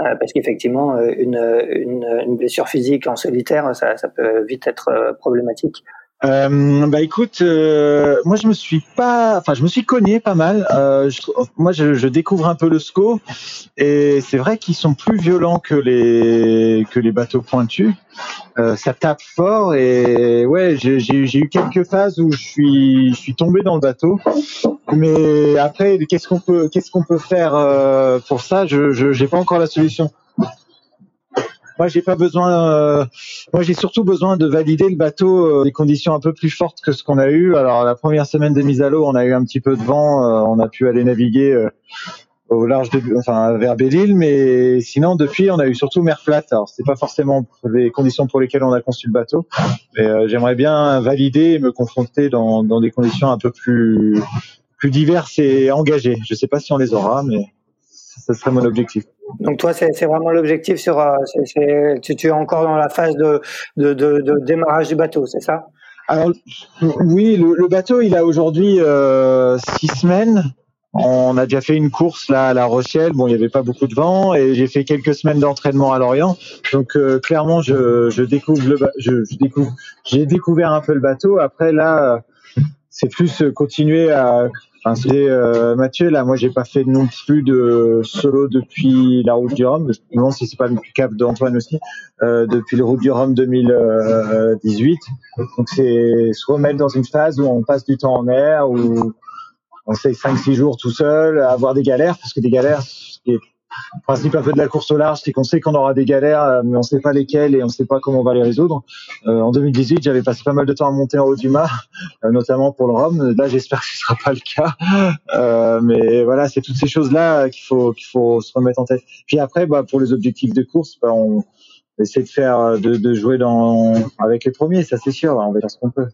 B: euh, parce qu'effectivement, une, une, une, blessure physique en solitaire, ça, ça peut vite être problématique?
D: Euh, bah écoute, euh, moi je me suis pas, enfin je me suis cogné pas mal. Euh, je, moi je, je, découvre un peu le SCO et c'est vrai qu'ils sont plus violents que les que les bateaux pointus. Euh, ça tape fort et ouais j'ai eu quelques phases où je suis je suis tombé dans le bateau. Mais après qu'est-ce qu'on peut qu'est-ce qu'on peut faire euh, pour ça? Je j'ai pas encore la solution. Moi, j'ai pas besoin. Euh, moi, j'ai surtout besoin de valider le bateau euh, des conditions un peu plus fortes que ce qu'on a eu. Alors, la première semaine de mise à l'eau, on a eu un petit peu de vent. Euh, on a pu aller naviguer au large de, enfin, vers Belle-Île, mais sinon, depuis, on a eu surtout mer plate. Alors, c'est pas forcément les conditions pour lesquelles on a conçu le bateau, mais j'aimerais bien valider et me confronter dans, dans des conditions un peu plus plus diverses et engagées. Je sais pas si on les aura, mais ce serait mon objectif.
B: Donc toi, c'est vraiment l'objectif sur. Euh, tu, es encore dans la phase de, de, de, démarrage du bateau, c'est ça?
D: Alors oui, le, bateau, il a aujourd'hui euh, six semaines. On a déjà fait une course là à La Rochelle. Bon, il n'y avait pas beaucoup de vent et j'ai fait quelques semaines d'entraînement à Lorient. Donc euh, clairement, je, je découvre le, je, je découvre, j'ai découvert un peu le bateau. Après là, c'est plus continuer à C'est euh, Mathieu, là, moi, j'ai pas fait non plus de solo depuis la route du Rhum. Non, si c'est pas le cap d'Antoine aussi, euh, depuis le route du Rhum 2018. Donc, c'est se remettre dans une phase où on passe du temps en mer, où on sait 5-6 jours tout seul, avoir des galères, parce que des galères, le principe un peu de la course au large, c'est qu'on sait qu'on aura des galères, euh, mais on sait pas lesquelles et on sait pas comment on va les résoudre. Euh, en 2018, j'avais passé pas mal de temps à monter en haut du mât, euh, notamment pour le Rhum. Là, j'espère que ce sera pas le cas. Mais voilà, c'est toutes ces choses-là qu'il faut qu'il faut se remettre en tête. Puis après, bah, pour les objectifs de course, bah, on essaie de faire de, de jouer dans avec les premiers, ça c'est sûr. On va faire ce qu'on peut.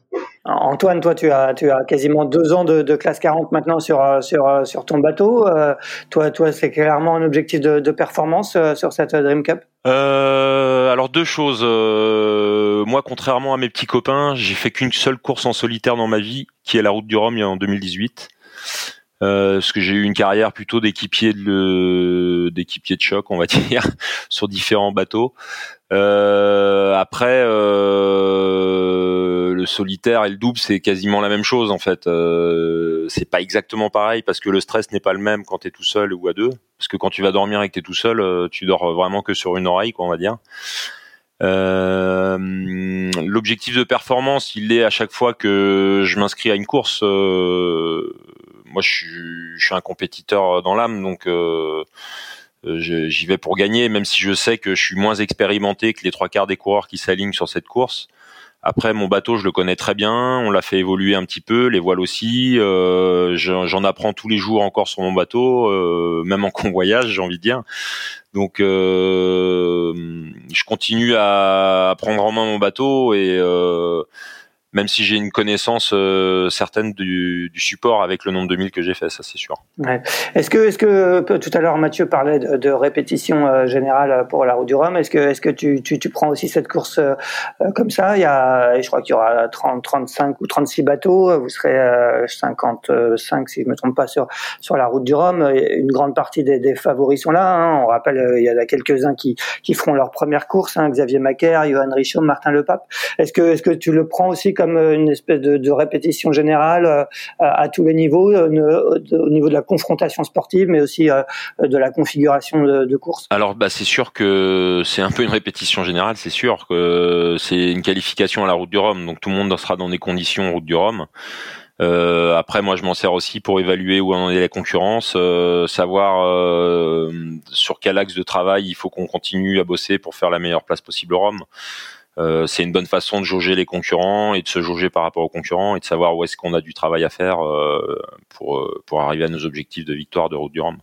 B: Antoine, toi, tu as, tu as quasiment deux ans de, de classe 40 maintenant sur, euh, sur, euh, sur ton bateau. Euh, toi, toi c'est clairement un objectif de, de performance sur cette Dream Cup?
C: Euh, Alors, deux choses. moi, contrairement à mes petits copains, j'ai fait qu'une seule course en solitaire dans ma vie, qui est la route du Rhum en 2018. Euh, parce que j'ai eu une carrière plutôt d'équipier de d'équipier de choc, on va dire, sur différents bateaux. Euh, après, euh, le solitaire et le double, c'est quasiment la même chose en fait. Euh, c'est pas exactement pareil parce que le stress n'est pas le même quand tu es tout seul ou à deux. Parce que quand tu vas dormir et que tu es tout seul, tu dors vraiment que sur une oreille, quoi, on va dire. Euh, L'objectif de performance, il est à chaque fois que je m'inscris à une course. Euh, moi, je suis, je suis un compétiteur dans l'âme, donc euh, j'y vais pour gagner, même si je sais que je suis moins expérimenté que les trois quarts des coureurs qui s'alignent sur cette course. Après, mon bateau, je le connais très bien. On l'a fait évoluer un petit peu, les voiles aussi. Euh, J'en apprends tous les jours encore sur mon bateau, euh, même en convoyage, j'ai envie de dire. Donc, euh, je continue à prendre en main mon bateau et euh, même si j'ai une connaissance euh, certaine du, du, support avec le nombre de milles que j'ai fait, ça c'est sûr.
B: Ouais. Est-ce que, est-ce que tout à l'heure Mathieu parlait de, de répétition euh, générale pour la route du Rhum, est-ce que, est-ce que tu, tu, tu, prends aussi cette course euh, comme ça? Il y a, je crois qu'il y aura 30, 35 ou 36 bateaux, vous serez 55 si je me trompe pas sur sur la route du Rhum. Une grande partie des, des favoris sont là. Hein. On rappelle, il y en a quelques-uns qui, qui feront leur première course, hein. Xavier Macaire, Johan Richaud, Martin Lepape. Est-ce que, est-ce que tu le prends aussi comme euh, une espèce de, répétition générale euh, à, tous les niveaux, euh, au niveau de la confrontation sportive, mais aussi de la configuration de, course
C: Alors, bah, c'est sûr que c'est un peu une répétition générale. C'est sûr que c'est une qualification à la route du Rhum, donc tout le monde sera dans des conditions route du Rhum. Après, moi, je m'en sers aussi pour évaluer où en est la concurrence, savoir sur quel axe de travail il faut qu'on continue à bosser pour faire la meilleure place possible au Rhum. Euh, c'est une bonne façon de jauger les concurrents et de se jauger par rapport aux concurrents et de savoir où est-ce qu'on a du travail à faire euh, pour, euh, pour arriver à nos objectifs de victoire de route du Rhum.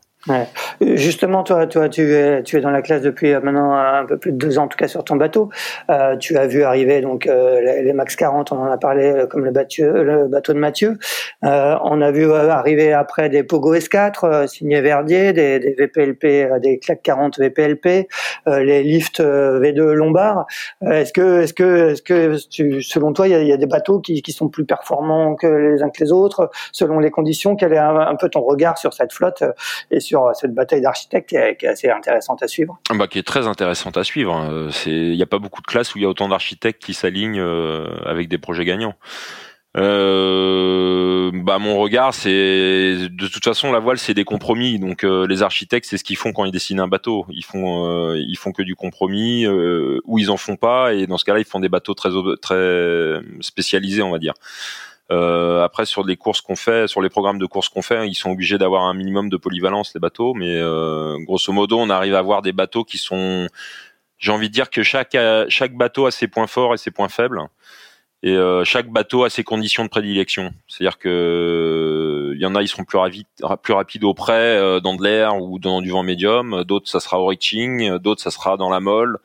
B: Justement, toi, tu es, tu es dans la classe depuis euh, maintenant un peu plus de deux ans, en tout cas sur ton bateau. Euh, tu as vu arriver donc euh, les, Max 40, on en a parlé euh, comme le, le bateau de Mathieu. Euh, on a vu arriver après des Pogo S4 signés Verdier, des, des, VPLP, des Clac 40 VPLP, les Lift V2 Lombard. est-ce que, est-ce que, est-ce que, tu, selon toi, il y a, y a, des bateaux qui, qui sont plus performants que les uns que les autres, selon les conditions? Quel est un, peu ton regard sur cette flotte euh, cette bataille d'architectes qui, est assez intéressante à suivre.
C: Bah, qui est très intéressante à suivre. Hein. Il n'y a pas beaucoup de classes où il y a autant d'architectes qui s'alignent euh, avec des projets gagnants. Euh, bah mon regard c'est de toute façon la voile c'est des compromis donc euh, les architectes c'est ce qu'ils font quand ils dessinent un bateau ils font ils font que du compromis ou ils en font pas et dans ce cas-là ils font des bateaux très très spécialisés on va dire euh, après, sur les courses qu'on fait, sur les programmes de courses qu'on fait, ils sont obligés d'avoir un minimum de polyvalence les bateaux, mais euh, grosso modo, on arrive à avoir des bateaux qui sont. J'ai envie de dire que chaque chaque bateau a ses points forts et ses points faibles, et euh, chaque bateau a ses conditions de prédilection. C'est-à-dire que il y en a, ils seront plus rapides, plus rapides au près, dans de l'air ou dans du vent médium. D'autres, ça sera au reaching. D'autres, ça sera dans la molle.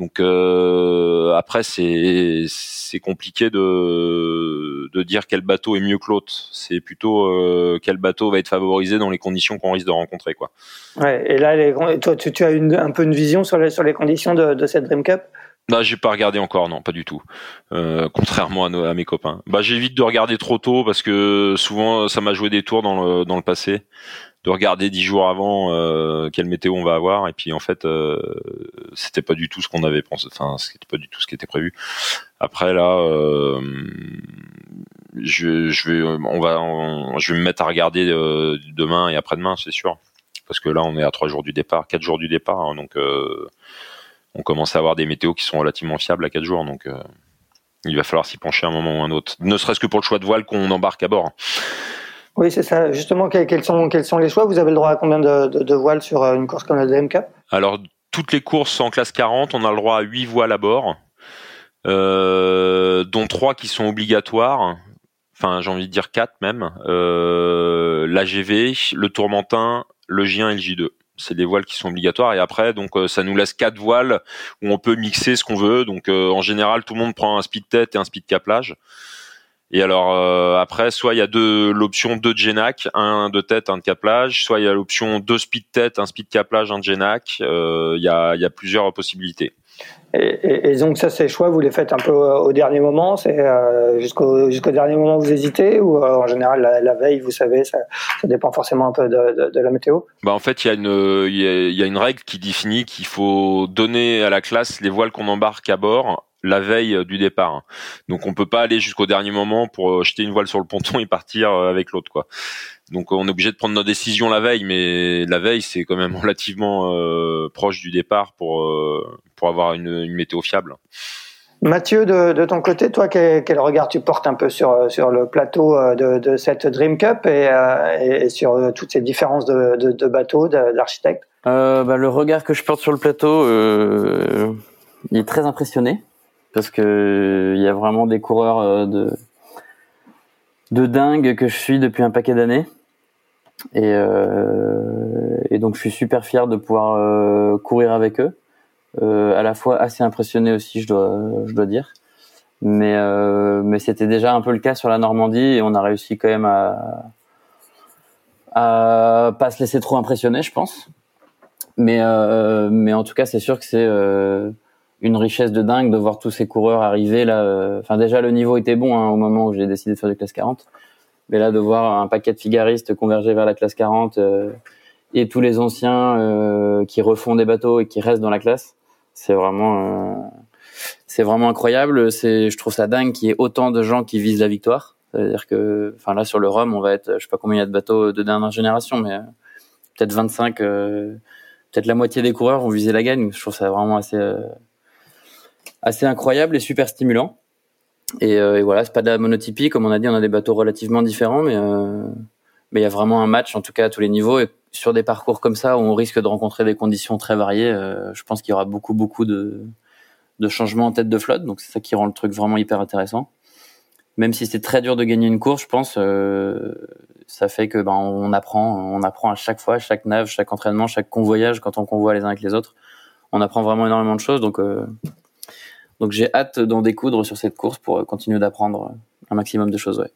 C: Donc euh, après c'est c'est compliqué de de dire quel bateau est mieux que l'autre. C'est plutôt euh, quel bateau va être favorisé dans les conditions qu'on risque de rencontrer quoi.
B: Ouais. Et là les, toi tu, tu as une, un peu une vision sur les sur les conditions de, de cette Dream Cup?
C: Bah, j'ai pas regardé encore, non, pas du tout. Euh, contrairement à, nos, à, mes copains. Bah, j'évite de regarder trop tôt parce que souvent ça m'a joué des tours dans le dans le passé de regarder dix jours avant euh, quelle météo on va avoir. Et puis en fait euh, c'était pas du tout ce qu'on avait pensé. Enfin c'était pas du tout ce qui était prévu. Après là euh, je, je vais on va je vais me mettre à regarder euh, demain et après-demain c'est sûr. Parce que là on est à trois jours du départ quatre jours du départ hein, donc euh, on commence à avoir des météos qui sont relativement fiables à quatre jours. Donc euh, il va falloir s'y pencher un moment ou un autre. Ne serait-ce que pour le choix de voile qu'on embarque à bord
B: oui, c'est ça. Justement, quels sont, les choix? Vous avez le droit à combien de, voiles sur euh, une course comme la DM Cup
C: Alors, toutes les courses en classe 40, on a le droit à 8 voiles à bord, euh, dont 3 qui sont obligatoires. Enfin, j'ai envie de dire 4 même. Euh, L'AGV, le Tourmentin, le J1 et le J2 c'est des voiles qui sont obligatoires. Et après donc ça nous laisse quatre voiles où on peut mixer ce qu'on veut. Donc en général tout le monde prend un speed tête et un speed caplage et alors euh, après, soit il y a deux l'option deux de Genac, un de tête, un de caplage, soit il y a l'option deux speed tête, un speed caplage, un de Genac. Euh, il y, a, y a plusieurs possibilités.
B: Et, et, donc ça, ces choix, vous les faites un peu au dernier moment, c'est euh, jusqu'au jusqu'au dernier moment vous hésitez ou euh, en général la, la, veille, vous savez, ça, ça, dépend forcément un peu de, de, de la météo?
C: Bah en fait, il y a une il y a, une règle qui définit qu'il faut donner à la classe les voiles qu'on embarque à bord la veille du départ. Donc on peut pas aller jusqu'au dernier moment pour jeter une voile sur le ponton et partir avec l'autre quoi. Donc on est obligé de prendre nos décisions la veille, mais la veille c'est quand même relativement proche du départ pour pour avoir une, une météo fiable.
B: Mathieu, de, ton côté, toi, quel, regard tu portes un peu sur, sur le plateau euh, de, cette Dream Cup et, euh, sur euh, toutes ces différences de, bateaux, d'architectes
E: bah, Le regard que je porte sur le plateau, il est très impressionné parce que il y a vraiment des coureurs de, de dingue que je suis depuis un paquet d'années. Et, et donc je suis super fier de pouvoir courir avec eux. Euh, à la fois assez impressionné aussi, je dois, je dois dire. Mais, euh, mais c'était déjà un peu le cas sur la Normandie et on a réussi quand même à, à pas se laisser trop impressionner, je pense. Mais, euh, mais en tout cas, c'est sûr que c'est euh, une richesse de dingue de voir tous ces coureurs arriver là. Enfin, déjà, le niveau était bon hein, au moment où j'ai décidé de faire du classe 40. Mais là, de voir un paquet de figaristes converger vers la classe 40 euh, et tous les anciens euh, qui refont des bateaux et qui restent dans la classe, c'est vraiment, euh, c'est vraiment incroyable. C'est, je trouve ça dingue qu'il y ait autant de gens qui visent la victoire. C'est-à-dire que, enfin là sur le Rhum, on va être, je sais pas combien il y a de bateaux de dernière génération, mais euh, peut-être 25, euh, peut-être la moitié des coureurs vont viser la gagne. Je trouve ça vraiment assez, assez incroyable et super stimulant. Et, et voilà, c'est pas de la monotypie, comme on a dit, on a des bateaux relativement différents, mais mais il y a vraiment un match en tout cas à tous les niveaux. Et sur des parcours comme ça où on risque de rencontrer des conditions très variées, euh, je pense qu'il y aura beaucoup beaucoup de, de changements en tête de flotte. Donc c'est ça qui rend le truc vraiment hyper intéressant. Même si c'est très dur de gagner une course, je pense, euh, ça fait que ben on apprend, on apprend à chaque fois, chaque nave, chaque entraînement, chaque convoyage, quand on convoie les uns avec les autres, on apprend vraiment énormément de choses. Donc euh, donc j'ai hâte d'en découdre sur cette course pour continuer d'apprendre un maximum de choses. Ouais.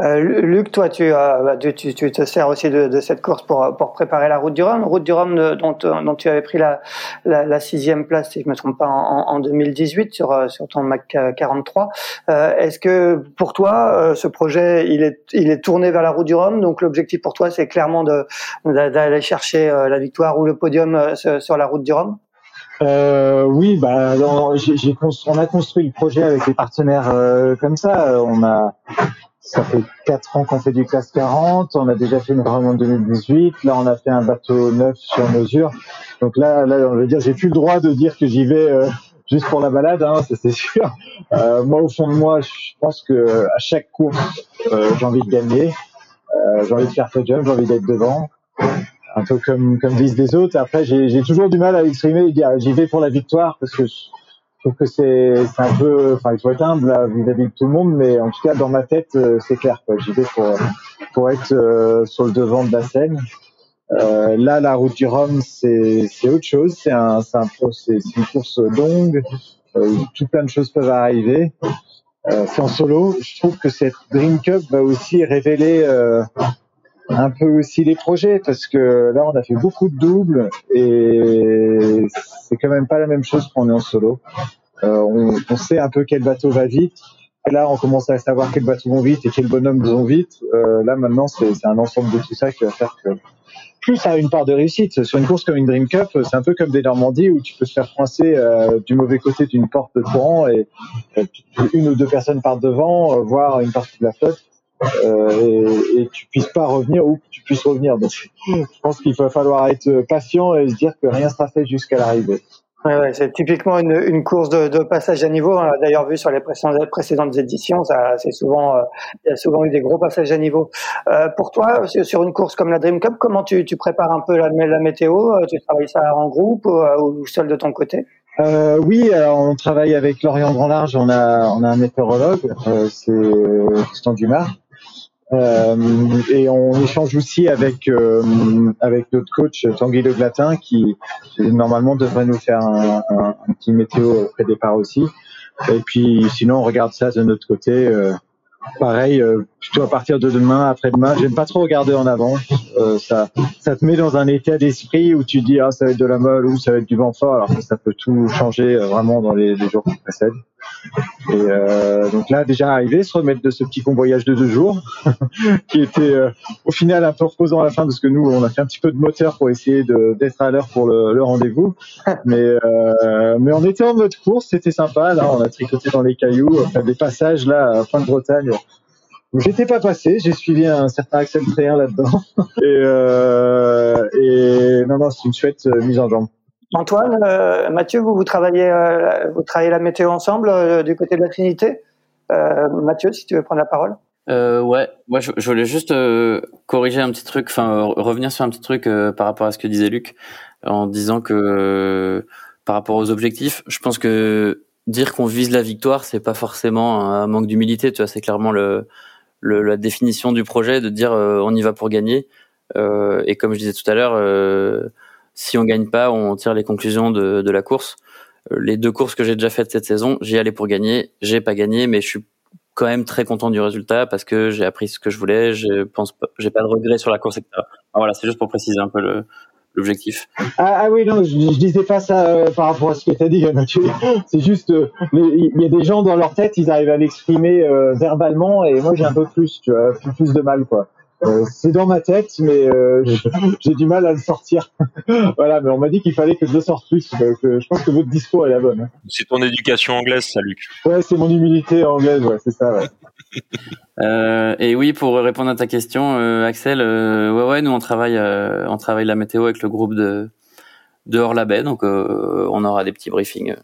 B: Euh, Luc, toi, bah, tu, tu, tu, te sers aussi de, de, cette course pour, pour préparer la route du Rhum. Route du Rhum dont, dont tu avais pris la, la, la, sixième place, si je me trompe pas, en, en 2018 sur, euh, sur ton Mac 43. Euh, Est-ce que pour toi, euh, ce projet, il est, il est tourné vers la route du Rhum? Donc l'objectif pour toi, c'est clairement d'aller chercher euh, la victoire ou le podium sur la route du Rhum?
D: Euh, oui, bah, j'ai, on a construit le projet avec des partenaires comme ça. On a, ça fait quatre ans qu'on fait du classe 40. On a déjà fait une en 2018. Là, on a fait un bateau neuf sur mesure. Donc là, là, on veut dire, j'ai plus le droit de dire que j'y vais euh, juste pour la balade, hein, c'est sûr. Euh, moi, au fond de moi, je pense que à chaque course, euh, j'ai envie de gagner. Euh, j'ai envie de faire podium, j'ai envie d'être devant. Un peu comme disent les autres. Après, j'ai toujours du mal à exprimer j'y vais pour la victoire parce que je trouve que c'est un peu, enfin il faut être humble vis-à-vis de tout le monde, mais en tout cas dans ma tête euh, c'est clair. J'y vais pour être euh, sur le devant de la scène. Euh, là, la route du Rhum, c'est autre chose. C'est un, un, une course longue euh, où tout plein de choses peuvent arriver. C'est en solo. Je trouve que cette Dream Cup va aussi révéler un peu aussi les projets parce que là on a fait beaucoup de doubles et c'est quand même pas la même chose quand on est en solo. Euh, on, on, sait un peu quel bateau va vite. Et là on commence à savoir quel bateau vont vite et quel bonhomme vont vite. Euh, là maintenant c'est un ensemble de tout ça qui va faire que plus ça a une part de réussite. Sur une course comme une Dream Cup, c'est un peu comme des Normandies où tu peux te faire coincer euh, du mauvais côté d'une porte de courant et euh, une ou deux personnes partent devant, euh, voire une partie de la flotte euh, et, et tu puisses pas revenir ou que tu puisses revenir. Donc, je pense qu'il va falloir être patient et se dire que rien sera fait jusqu'à l'arrivée.
B: Ouais, ouais, c'est typiquement une, une course de, de, passage à niveau. On l'a d'ailleurs vu sur les précédentes, éditions. Ça, c'est souvent, euh, il y a souvent eu des gros passages à niveau. Euh, pour toi, sur une course comme la Dream Cup, comment tu, tu prépares un peu la, la météo? Tu travailles ça en groupe ou, ou seul de ton côté?
D: Euh, oui, alors on travaille avec Lorient Grand Large. On a, on a un météorologue, c'est Tristan Dumas, euh, et on échange aussi avec euh, avec notre coach Tanguy Le Glatin qui, normalement devrait nous faire un, petit météo au départ aussi. Et puis sinon on regarde ça de notre côté. Euh, pareil, euh, plutôt à partir de demain, après-demain. J'aime pas trop regarder en avant. Euh, ça, ça te met dans un état d'esprit où tu dis ah ça va être de la molle ou ça va être du vent fort, alors que ça peut tout changer vraiment dans les, jours qui précèdent. Et euh, donc là, déjà arrivé, se remettre de ce petit convoyage de deux jours, qui était euh, au final un peu reposant à la fin, parce que nous, on a fait un petit peu de moteur pour essayer d'être à l'heure pour le, le rendez-vous. Mais, euh, mais on était en mode course, c'était sympa. Là, on a tricoté dans les cailloux, enfin, des passages là, à fin de Bretagne. J'étais pas passé, j'ai suivi un certain Axel Tréhin là-dedans. Et, euh, et non, non, c'est une chouette mise en jambe.
B: Antoine, euh, Mathieu, vous, vous travaillez, euh, vous travaillez la météo ensemble euh, du côté de la Trinité. Mathieu, si tu veux prendre la parole.
E: ouais, moi je, je voulais juste corriger un petit truc, enfin revenir sur un petit truc par rapport à ce que disait Luc, en disant que par rapport aux objectifs, je pense que dire qu'on vise la victoire, c'est pas forcément un manque d'humilité. Tu vois, c'est clairement le, le, la définition du projet de dire on y va pour gagner. et comme je disais tout à l'heure si on gagne pas, on tire les conclusions de, de la course. Euh, les deux courses que j'ai déjà faites cette saison, j'y allais pour gagner. J'ai pas gagné, mais je suis quand même très content du résultat parce que j'ai appris ce que je voulais. Je pense j'ai pas de regrets sur la course, etc. voilà, c'est juste pour préciser un peu le, l'objectif.
D: Ah, ah, oui, non, je, disais pas ça euh, par rapport à ce que tu as dit, Mathieu. C'est juste, euh, il y a des gens dans leur tête, ils arrivent à l'exprimer verbalement, et moi j'ai un peu plus, tu vois, plus de mal, quoi. Euh, c'est dans ma tête, mais euh, j'ai du mal à le sortir. voilà, mais on m'a dit qu'il fallait que je le sorte plus. Donc, euh, je pense que votre discours est la bonne. Hein.
C: C'est ton éducation anglaise, ça, Luc.
D: Ouais, c'est mon humilité anglaise, ouais, c'est ça.
E: Ouais. et oui, pour répondre à ta question, Axel, ouais, ouais, nous on travaille, on travaille la météo avec le groupe de de hors la baie, donc on aura des petits briefings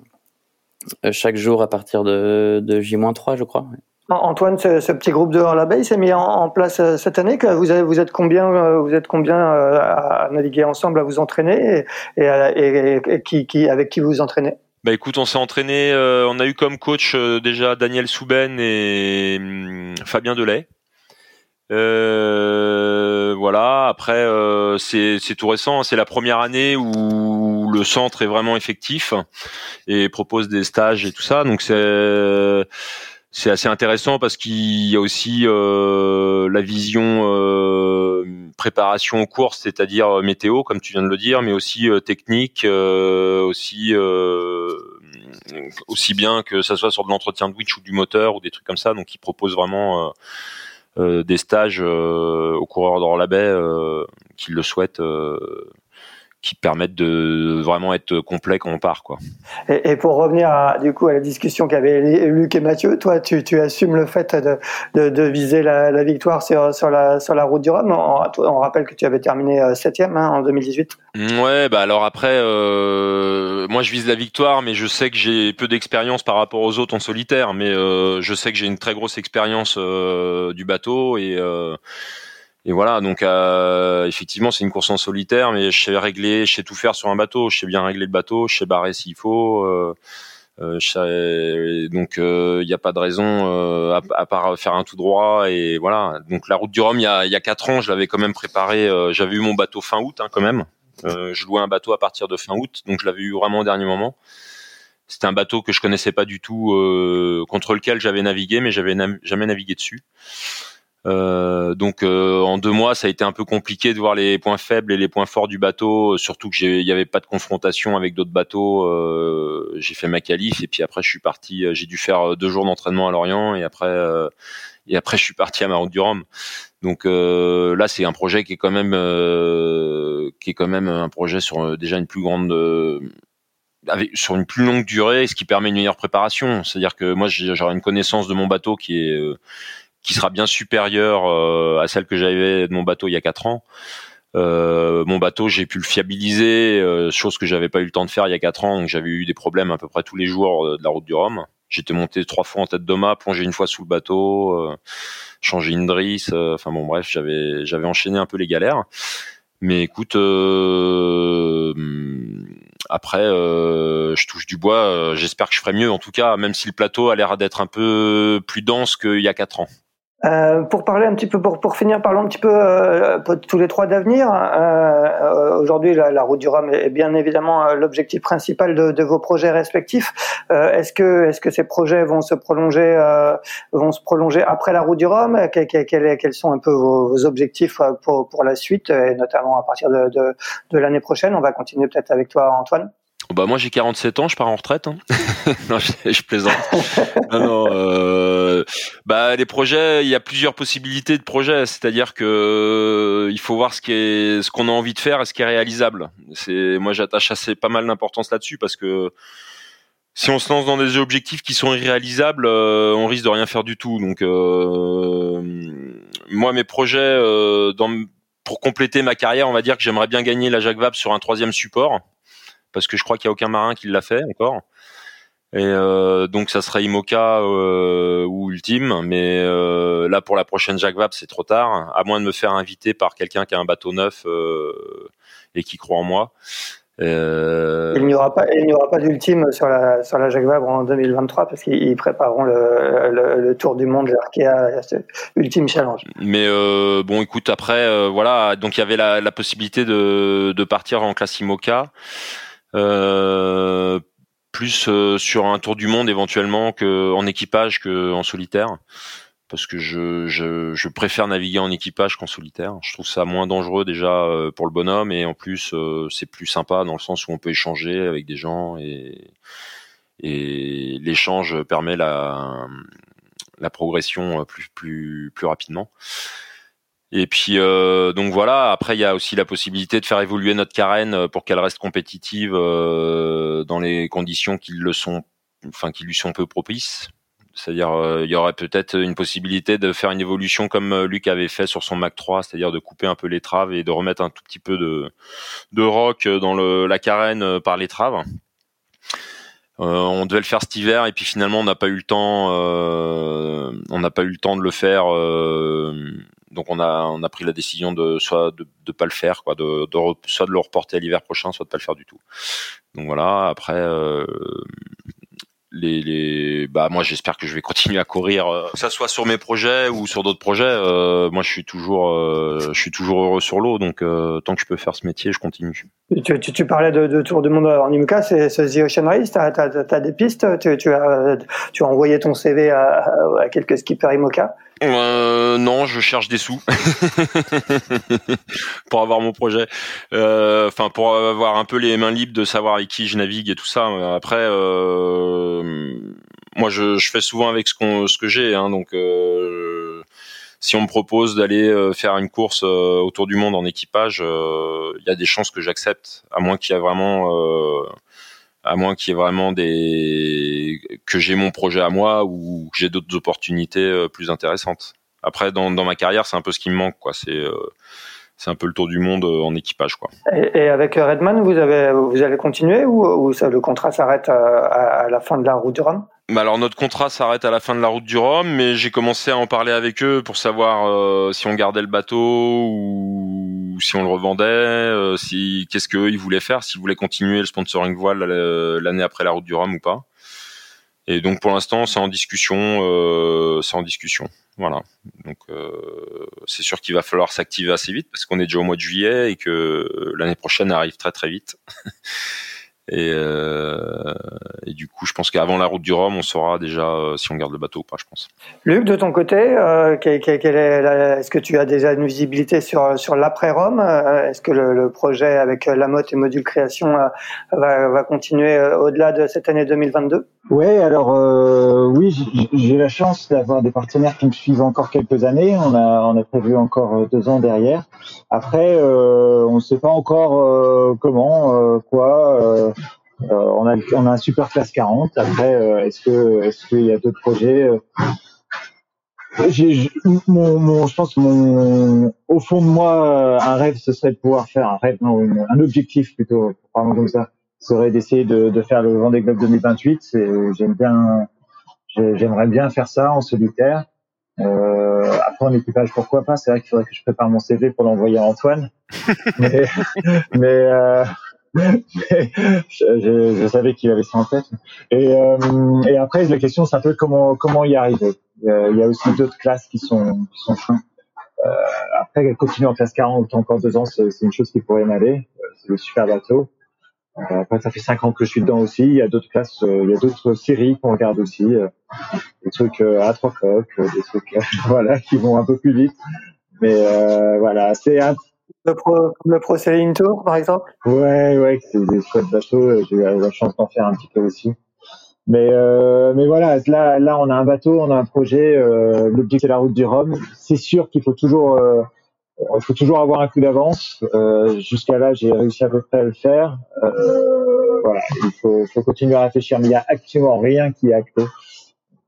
E: chaque jour à partir de, de J-3, je crois.
B: Antoine, ce, petit groupe de l'abeille s'est mis en, place euh, cette année. Vous, vous êtes combien, euh, vous êtes combien euh, à naviguer ensemble, à vous entraîner et, avec qui vous entraînez?
C: Bah écoute, on s'est entraîné, on a eu comme coach déjà Daniel Souben et hum, Fabien Delay. Voilà. Après, c'est tout récent. Hein. C'est la première année où le centre est vraiment effectif et propose des stages et tout ça. Donc c'est c'est assez intéressant parce qu'il y a aussi euh, la vision euh, préparation aux courses, c'est-à-dire euh, météo, comme tu viens de le dire, mais aussi technique, aussi aussi bien que ça soit sur de l'entretien de winch ou du moteur ou des trucs comme ça. Donc, il propose vraiment des stages aux coureurs dans la baie qui le souhaitent qui permettent de vraiment être complet quand on part quoi.
B: Et, et pour revenir à, du coup à la discussion qu'avaient Luc et Mathieu, toi tu, tu assumes le fait de, de, de viser la, la, victoire sur, sur, la, sur la route du Rhum. On, on rappelle que tu avais terminé euh, septième hein, en 2018.
C: Ouais, bah alors après, euh, moi je vise la victoire, mais je sais que j'ai peu d'expérience par rapport aux autres en solitaire, mais euh, je sais que j'ai une très grosse expérience euh, du bateau et euh, et voilà, donc euh, effectivement, c'est une course en solitaire, mais je sais régler, je sais tout faire sur un bateau. Je sais bien régler le bateau, je sais barrer s'il faut. Euh, euh, donc il n'y a pas de raison à, à, part faire un tout droit et voilà. Donc la route du Rhum, il y a, y a quatre ans, je l'avais quand même préparé. J'avais eu mon bateau fin août hein, quand même. je louais un bateau à partir de fin août, donc je l'avais eu vraiment au dernier moment. C'était un bateau que je connaissais pas du tout, contre lequel j'avais navigué, mais j'avais jamais navigué dessus. Euh, donc euh, en deux mois, ça a été un peu compliqué de voir les points faibles et les points forts du bateau, surtout que il n'y avait pas de confrontation avec d'autres bateaux. Euh, j'ai fait ma qualif et puis après je suis parti. J'ai dû faire deux jours d'entraînement à Lorient et après et après je suis parti à Maroc du Rhum. Donc là, c'est un projet qui est quand même qui est quand même un projet sur déjà une plus grande avec, sur une plus longue durée, ce qui permet une meilleure préparation. C'est-à-dire que moi, j'aurai une connaissance de mon bateau qui est qui sera bien supérieure euh, à celle que j'avais de mon bateau il y a quatre ans. Euh, mon bateau, j'ai pu le fiabiliser, euh, chose que j'avais pas eu le temps de faire il y a quatre ans. Donc j'avais eu des problèmes à peu près tous les jours de la route du Rhum. J'étais monté trois fois en tête de mât, plongé une fois sous le bateau, changé une drisse. Enfin bon, bref, j'avais j'avais enchaîné un peu les galères. Mais écoute, après, je touche du bois. J'espère que je ferai mieux. En tout cas, même si le plateau a l'air d'être un peu plus dense qu'il y a quatre ans.
B: Euh, pour parler un petit peu, pour, pour finir, parlons un petit peu euh, tous les trois d'avenir. Euh, euh Aujourd'hui, la, la, route du Rhum est bien évidemment euh, l'objectif principal de, de, vos projets respectifs. est-ce que, est-ce que ces projets vont se prolonger, vont se prolonger après la route du Rhum? Quels, quels, quels, sont un peu vos, vos, objectifs pour, pour la suite, et notamment à partir de, de, de l'année prochaine? On va continuer peut-être avec toi, Antoine.
C: Bah moi j'ai 47 ans, je pars en retraite. Hein. non, je, plaisante. non, non. Euh, bah les projets, il y a plusieurs possibilités de projets. C'est-à-dire que euh, il faut voir ce qui est, ce qu'on a envie de faire et ce qui est réalisable. C'est moi j'attache assez pas mal d'importance là-dessus parce que si on se lance dans des objectifs qui sont irréalisables, euh, on risque de rien faire du tout. Donc euh, moi mes projets dans, pour compléter ma carrière, on va dire que j'aimerais bien gagner la Jacques Vabre sur un troisième support parce que je crois qu'il y a aucun marin qui l'a fait encore. Et euh, donc ça serait Imoca euh, ou Ultime, mais euh, là pour la prochaine Jacques Vabre c'est trop tard, à moins de me faire inviter par quelqu'un qui a un bateau neuf et qui croit en moi.
B: Il n'y aura pas, il n'y aura pas d'ultime sur la sur la Jacques Vabre en 2023 parce qu'ils prépareront le, le, tour du monde, l'Arkea Ultime Challenge.
C: Mais bon, écoute, après voilà, donc il y avait la, la possibilité de de partir en classe Imoca. Euh, plus euh, sur un tour du monde éventuellement que en équipage que en solitaire parce que je, je, je préfère naviguer en équipage qu'en solitaire. Je trouve ça moins dangereux déjà euh, pour le bonhomme et en plus c'est plus sympa dans le sens où on peut échanger avec des gens et, et l'échange permet la, la progression plus, plus, plus rapidement. Et puis euh, donc voilà. Après, il y a aussi la possibilité de faire évoluer notre carène euh, pour qu'elle reste compétitive euh, dans les conditions qui le sont, enfin qui lui sont peu propices. C'est-à-dire, il y aurait peut-être une possibilité de faire une évolution comme Luc avait fait sur son Mac 3, c'est-à-dire de couper un peu l'étrave et de remettre un tout petit peu de, de rock dans le, la carène par l'étrave. Euh, on devait le faire cet hiver et puis finalement on n'a pas eu le temps. Euh, on n'a pas eu le temps de le faire donc on a on a pris la décision de soit de de pas le faire quoi, de, de soit de le reporter à l'hiver prochain, soit de pas le faire du tout. Donc voilà. Après. Euh, les, les, bah moi j'espère que je vais continuer à courir euh, que ça soit sur mes projets ou sur d'autres projets euh, moi je suis toujours je suis toujours heureux sur l'eau donc tant que je peux faire ce métier je continue
B: tu, tu, parlais de, tour du monde en IMCA c'est The Ocean Race t'as as, des pistes? Tu, tu, as tu as envoyé ton CV à, à quelques skippers IMOCA?
C: Euh, non, je cherche des sous pour avoir mon projet. Euh, enfin, pour avoir un peu les mains libres de savoir avec qui je navigue et tout ça. Après, euh, moi, je, fais souvent avec ce, que j'ai. Hein, donc, euh, si on me propose d'aller faire une course autour du monde en équipage, il y a des chances que j'accepte, à moins qu'il y ait vraiment à moins qu'il y ait vraiment des que j'ai mon projet à moi ou que j'ai d'autres opportunités euh, plus intéressantes. Après, dans, ma carrière, c'est un peu ce qui me manque, quoi. Euh, c'est un peu le tour du monde euh, en équipage, quoi.
B: Et, avec Redman, vous avez vous allez continuer ou, ou ça, le contrat s'arrête à, à, la fin de la route du Rhum?
C: Bah alors notre contrat s'arrête à la fin de la route du Rhum, mais j'ai commencé à en parler avec eux pour savoir si on gardait le bateau ou si on le revendait, euh, si qu'est-ce qu'eux ils voulaient faire, s'ils voulaient continuer le sponsoring voile euh, l'année après la route du Rhum ou pas. Et donc pour l'instant c'est en discussion, euh, c'est en discussion. Voilà. Donc c'est sûr qu'il va falloir s'activer assez vite parce qu'on est déjà au mois de juillet et que l'année prochaine arrive très très vite. Et, euh, du coup, je pense qu'avant la route du Rhum, on saura déjà euh, si on garde le bateau ou pas, je pense.
B: Luc, de ton côté, euh, est-ce que tu as déjà une visibilité sur, sur l'après-Rhum euh, Est-ce que le, le, projet avec la motte et module création euh, va, va, continuer au-delà de cette année 2022
D: Oui, alors oui, j'ai la chance d'avoir des partenaires qui me suivent encore quelques années. On a, on a prévu encore deux ans derrière. Après, on ne sait pas encore comment, quoi euh, on, a, on a un super classe 40. Après, euh, est-ce que est-ce qu'il y a d'autres projets euh, j'ai, mon, mon, je pense mon, au fond de moi, un rêve, ce serait de pouvoir faire un rêve, non, un objectif plutôt, comme ça, serait d'essayer de, de faire le Vendée Globe 2028. C'est, j'aime bien, j'aimerais bien faire ça en solitaire. Euh, après en équipage, pourquoi pas? C'est vrai qu'il faudrait que je prépare mon CV pour l'envoyer à Antoine. mais, mais euh, je, je, savais qu'il avait ça en tête. Et, euh, et après, la question, c'est un peu comment comment y arriver. il y a aussi d'autres classes qui sont qui sont Euh, après, continuer en classe 40 encore deux ans, c'est une chose qui pourrait m'aller. C'est le super bateau. Euh, après, ça fait cinq ans que je suis dedans aussi. Il y a d'autres classes, euh, il y a d'autres séries qu'on regarde aussi. des trucs à trois coques, des trucs voilà qui vont un peu plus vite. Mais voilà, c'est un
B: Le Pro, le Pro Sailing Tour, par exemple?
D: Ouais, ouais, c'est des chouettes bateaux. J'ai eu la chance d'en faire un petit peu aussi. Mais, euh, mais voilà, là, là, on a un bateau, on a un projet. Euh, L'objectif, c'est la route du Rhum. C'est sûr qu'il faut toujours, euh, il faut toujours avoir un coup d'avance. Euh, Jusqu'à là, j'ai réussi à peu près à le faire. Euh, voilà, il faut, faut continuer à réfléchir, mais il n'y a actuellement rien qui est acté.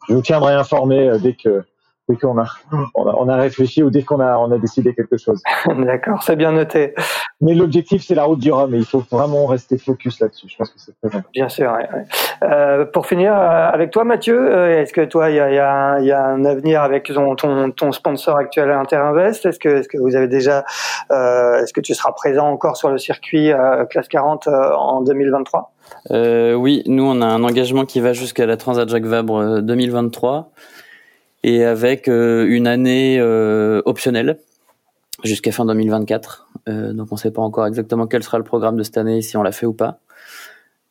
D: Je vous tiendrai informé euh, dès que dès qu'on a, a, on a réfléchi ou dès qu'on a, on a décidé quelque chose.
B: D'accord, c'est bien noté.
D: Mais l'objectif, c'est la route du Rhum et il faut vraiment rester focus là-dessus. Je pense que c'est très bien.
B: Bien sûr. Ouais, ouais. Euh, pour finir euh, avec toi, Mathieu, euh, est-ce que toi, il y a, y, a, y a, un avenir avec ton, ton, ton sponsor actuel Interinvest? Est-ce que, est-ce que vous avez déjà, euh, est-ce que tu seras présent encore sur le circuit euh, classe 40 en 2023
E: Oui, nous, on a un engagement qui va jusqu'à la Transat Jacques Vabre 2023 et avec une année optionnelle jusqu'à fin 2024. Euh, donc on ne sait pas encore exactement quel sera le programme de cette année, si on l'a fait ou pas.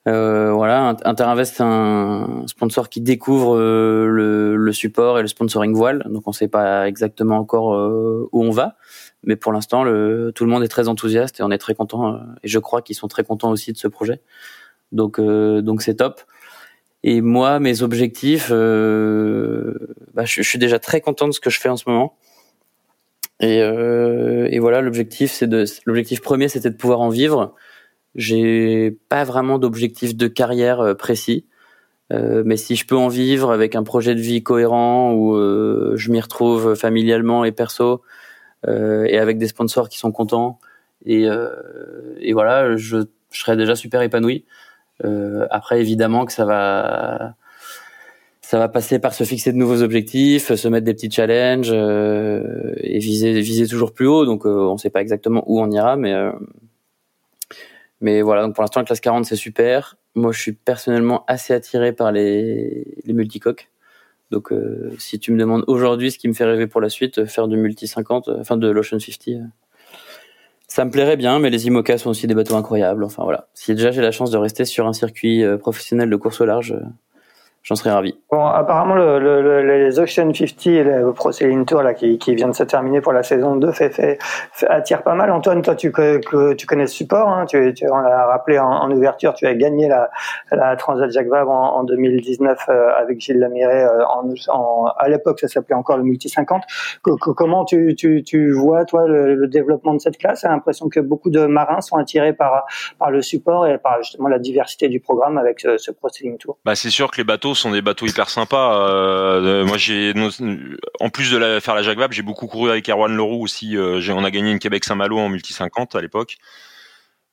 E: Euh, voilà, Interinvest c'est un sponsor qui découvre euh, le, le, support et le sponsoring voile, donc on ne sait pas exactement encore euh, où on va, mais pour l'instant tout le monde est très enthousiaste et on est très content euh, et je crois qu'ils sont très contents aussi de ce projet. Donc donc c'est top. Et moi mes objectifs, bah, je, je, suis déjà très content de ce que je fais en ce moment. Et, euh, et voilà, l'objectif, c'est de, l'objectif premier, c'était de pouvoir en vivre. J'ai pas vraiment d'objectif de carrière euh, précis, euh, mais si je peux en vivre avec un projet de vie cohérent où euh, je m'y retrouve familialement et perso, euh, et avec des sponsors qui sont contents, et, euh, et voilà, je, je serais déjà super épanoui. après, évidemment que ça va ça va passer par se fixer de nouveaux objectifs, se mettre des petits challenges euh, et viser viser toujours plus haut. Donc euh, on ne sait pas exactement où on ira, mais euh, mais voilà. Donc pour l'instant la classe 40 c'est super. Moi je suis personnellement assez attiré par les les multicoques. Donc euh, si tu me demandes aujourd'hui ce qui me fait rêver pour la suite, faire du multi 50, enfin de l'Ocean 50. Ça me plairait bien, mais les IMOCA sont aussi des bateaux incroyables. Enfin voilà. Si déjà j'ai la chance de rester sur un circuit professionnel de course au large, j'en serais ravi.
B: Bon, apparemment, le, le, les Ocean 50 et le Pro Sailing Tour là, qui, qui vient de se terminer pour la saison 2 fait, fait, fait attire pas mal. Antoine, toi, tu, que, tu connais ce support. Hein, tu, tu, on l'a rappelé en, en, ouverture, tu as gagné la, la Transat Jacques Vabre en, en 2019 euh, avec Gilles Lamiré. Euh, en, en, à l'époque, ça s'appelait encore le Multi 50. Que, que, comment tu, tu, tu vois, toi, le, le développement de cette classe? J'ai l'impression que beaucoup de marins sont attirés par, par le support et par justement la diversité du programme avec ce, ce Pro Sailing Tour.
C: Bah, c'est sûr que les bateaux sont des bateaux hyper sympas. Euh, moi, j'ai en plus de la, faire la Jacques j'ai beaucoup couru avec Erwan Leroux aussi. Euh, on a gagné une Québec Saint-Malo en multi 50 à l'époque.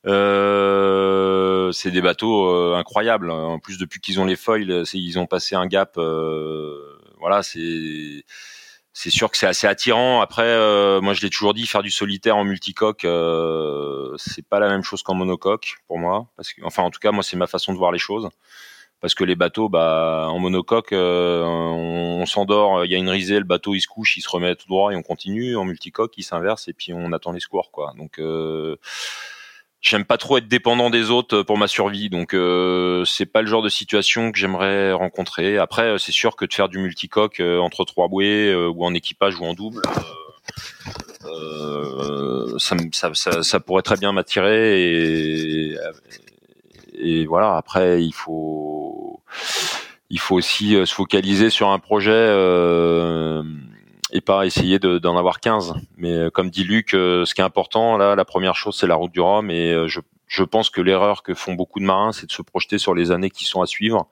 C: Euh, c'est des bateaux euh, incroyables. En plus, depuis qu'ils ont les foils, ils ont passé un gap. Euh, voilà, c'est c'est sûr que c'est assez attirant. Après, euh, moi je l'ai toujours dit, faire du solitaire en multicoque, euh, c'est pas la même chose qu'en monocoque pour moi. Parce que, enfin, en tout cas, moi c'est ma façon de voir les choses parce que les bateaux, bah, en monocoque, euh, on, s'endort, il y a une risée, le bateau il se couche, il se remet tout droit et on continue. En multicoque, il s'inverse et puis on attend les secours, quoi. Donc euh, j'aime pas trop être dépendant des autres pour ma survie, donc euh, c'est pas le genre de situation que j'aimerais rencontrer. Après, c'est sûr que de faire du multicoque euh, entre trois bouées euh, ou en équipage ou en double. Euh, ça, ça, ça, pourrait très bien m'attirer et voilà. Après, il faut il faut aussi euh, se focaliser sur un projet euh, et pas essayer d'en avoir 15. Mais euh, comme dit Luc, ce qui est important là, la première chose, c'est la route du Rhum. Et je, je pense que l'erreur que font beaucoup de marins, c'est de se projeter sur les années qui sont à suivre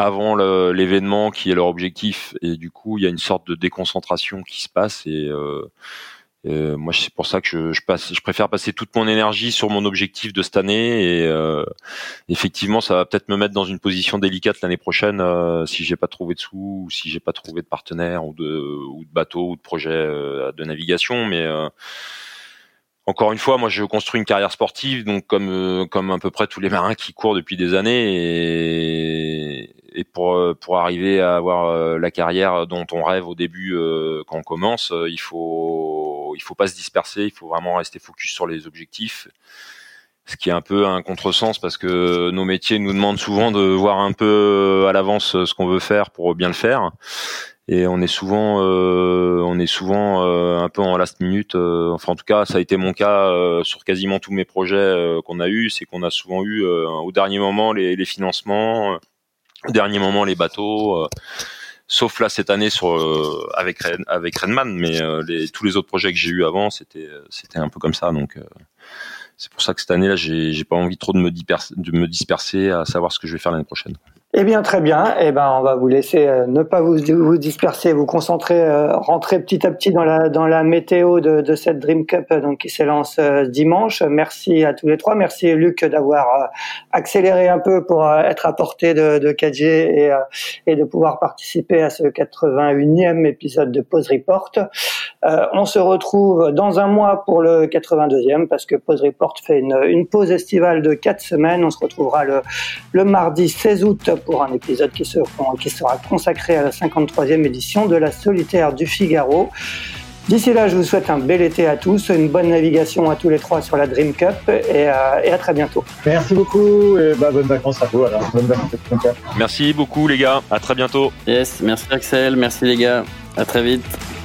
C: avant l'événement qui est leur objectif. Et du coup, il y a une sorte de déconcentration qui se passe et euh, moi, c'est pour ça que je, passe, je préfère passer toute mon énergie sur mon objectif de cette année. Et euh, effectivement, ça va peut-être me mettre dans une position délicate l'année prochaine euh, si j'ai pas trouvé de sous, ou si j'ai pas trouvé de partenaire ou de, ou bateau ou de projet euh, de navigation. Mais encore une fois, moi, je construis une carrière sportive, donc comme à peu près tous les marins qui courent depuis des années, et, pour arriver à avoir la carrière dont on rêve au début quand on commence, il faut il faut pas se disperser, il faut vraiment rester focus sur les objectifs. Ce qui est un peu un contresens parce que nos métiers nous demandent souvent de voir un peu à l'avance ce qu'on veut faire pour bien le faire. et on est souvent euh, on est souvent euh, un peu en last minute euh, enfin en tout cas ça a été mon cas sur quasiment tous mes projets qu'on a eu c'est qu'on a souvent eu au dernier moment les, les financements au dernier moment les bateaux sauf là cette année sur avec avec Redman mais les, tous les autres projets que j'ai eu avant c'était c'était un peu comme ça donc c'est pour ça que cette année là j'ai j'ai pas envie trop de me de me disperser à savoir ce que je vais faire l'année prochaine
B: eh bien, très bien. Eh ben, on va vous laisser euh, ne pas vous, vous disperser, vous concentrer, euh, rentrer petit à petit dans la dans la météo de, de cette Dream Cup euh, donc qui s'élance dimanche. Merci à tous les trois. Merci Luc d'avoir accéléré un peu pour être à portée de, de 4G et, et de pouvoir participer à ce 81e épisode de Pause Report. on se retrouve dans un mois pour le 82e parce que Pause Report fait une, une pause estivale de quatre semaines. On se retrouvera le, le mardi 16 août pour un épisode qui sera, qui sera consacré à la 53e édition de la Solitaire du Figaro. D'ici là, je vous souhaite un bel été à tous, une bonne navigation à tous les trois sur la Dream Cup et, euh, et à très bientôt.
D: Merci beaucoup et bah, bonnes vacances à vous alors. Bonnes
C: vacances. Merci beaucoup les gars, à très bientôt.
E: Yes, merci Axel, merci les gars, à très vite.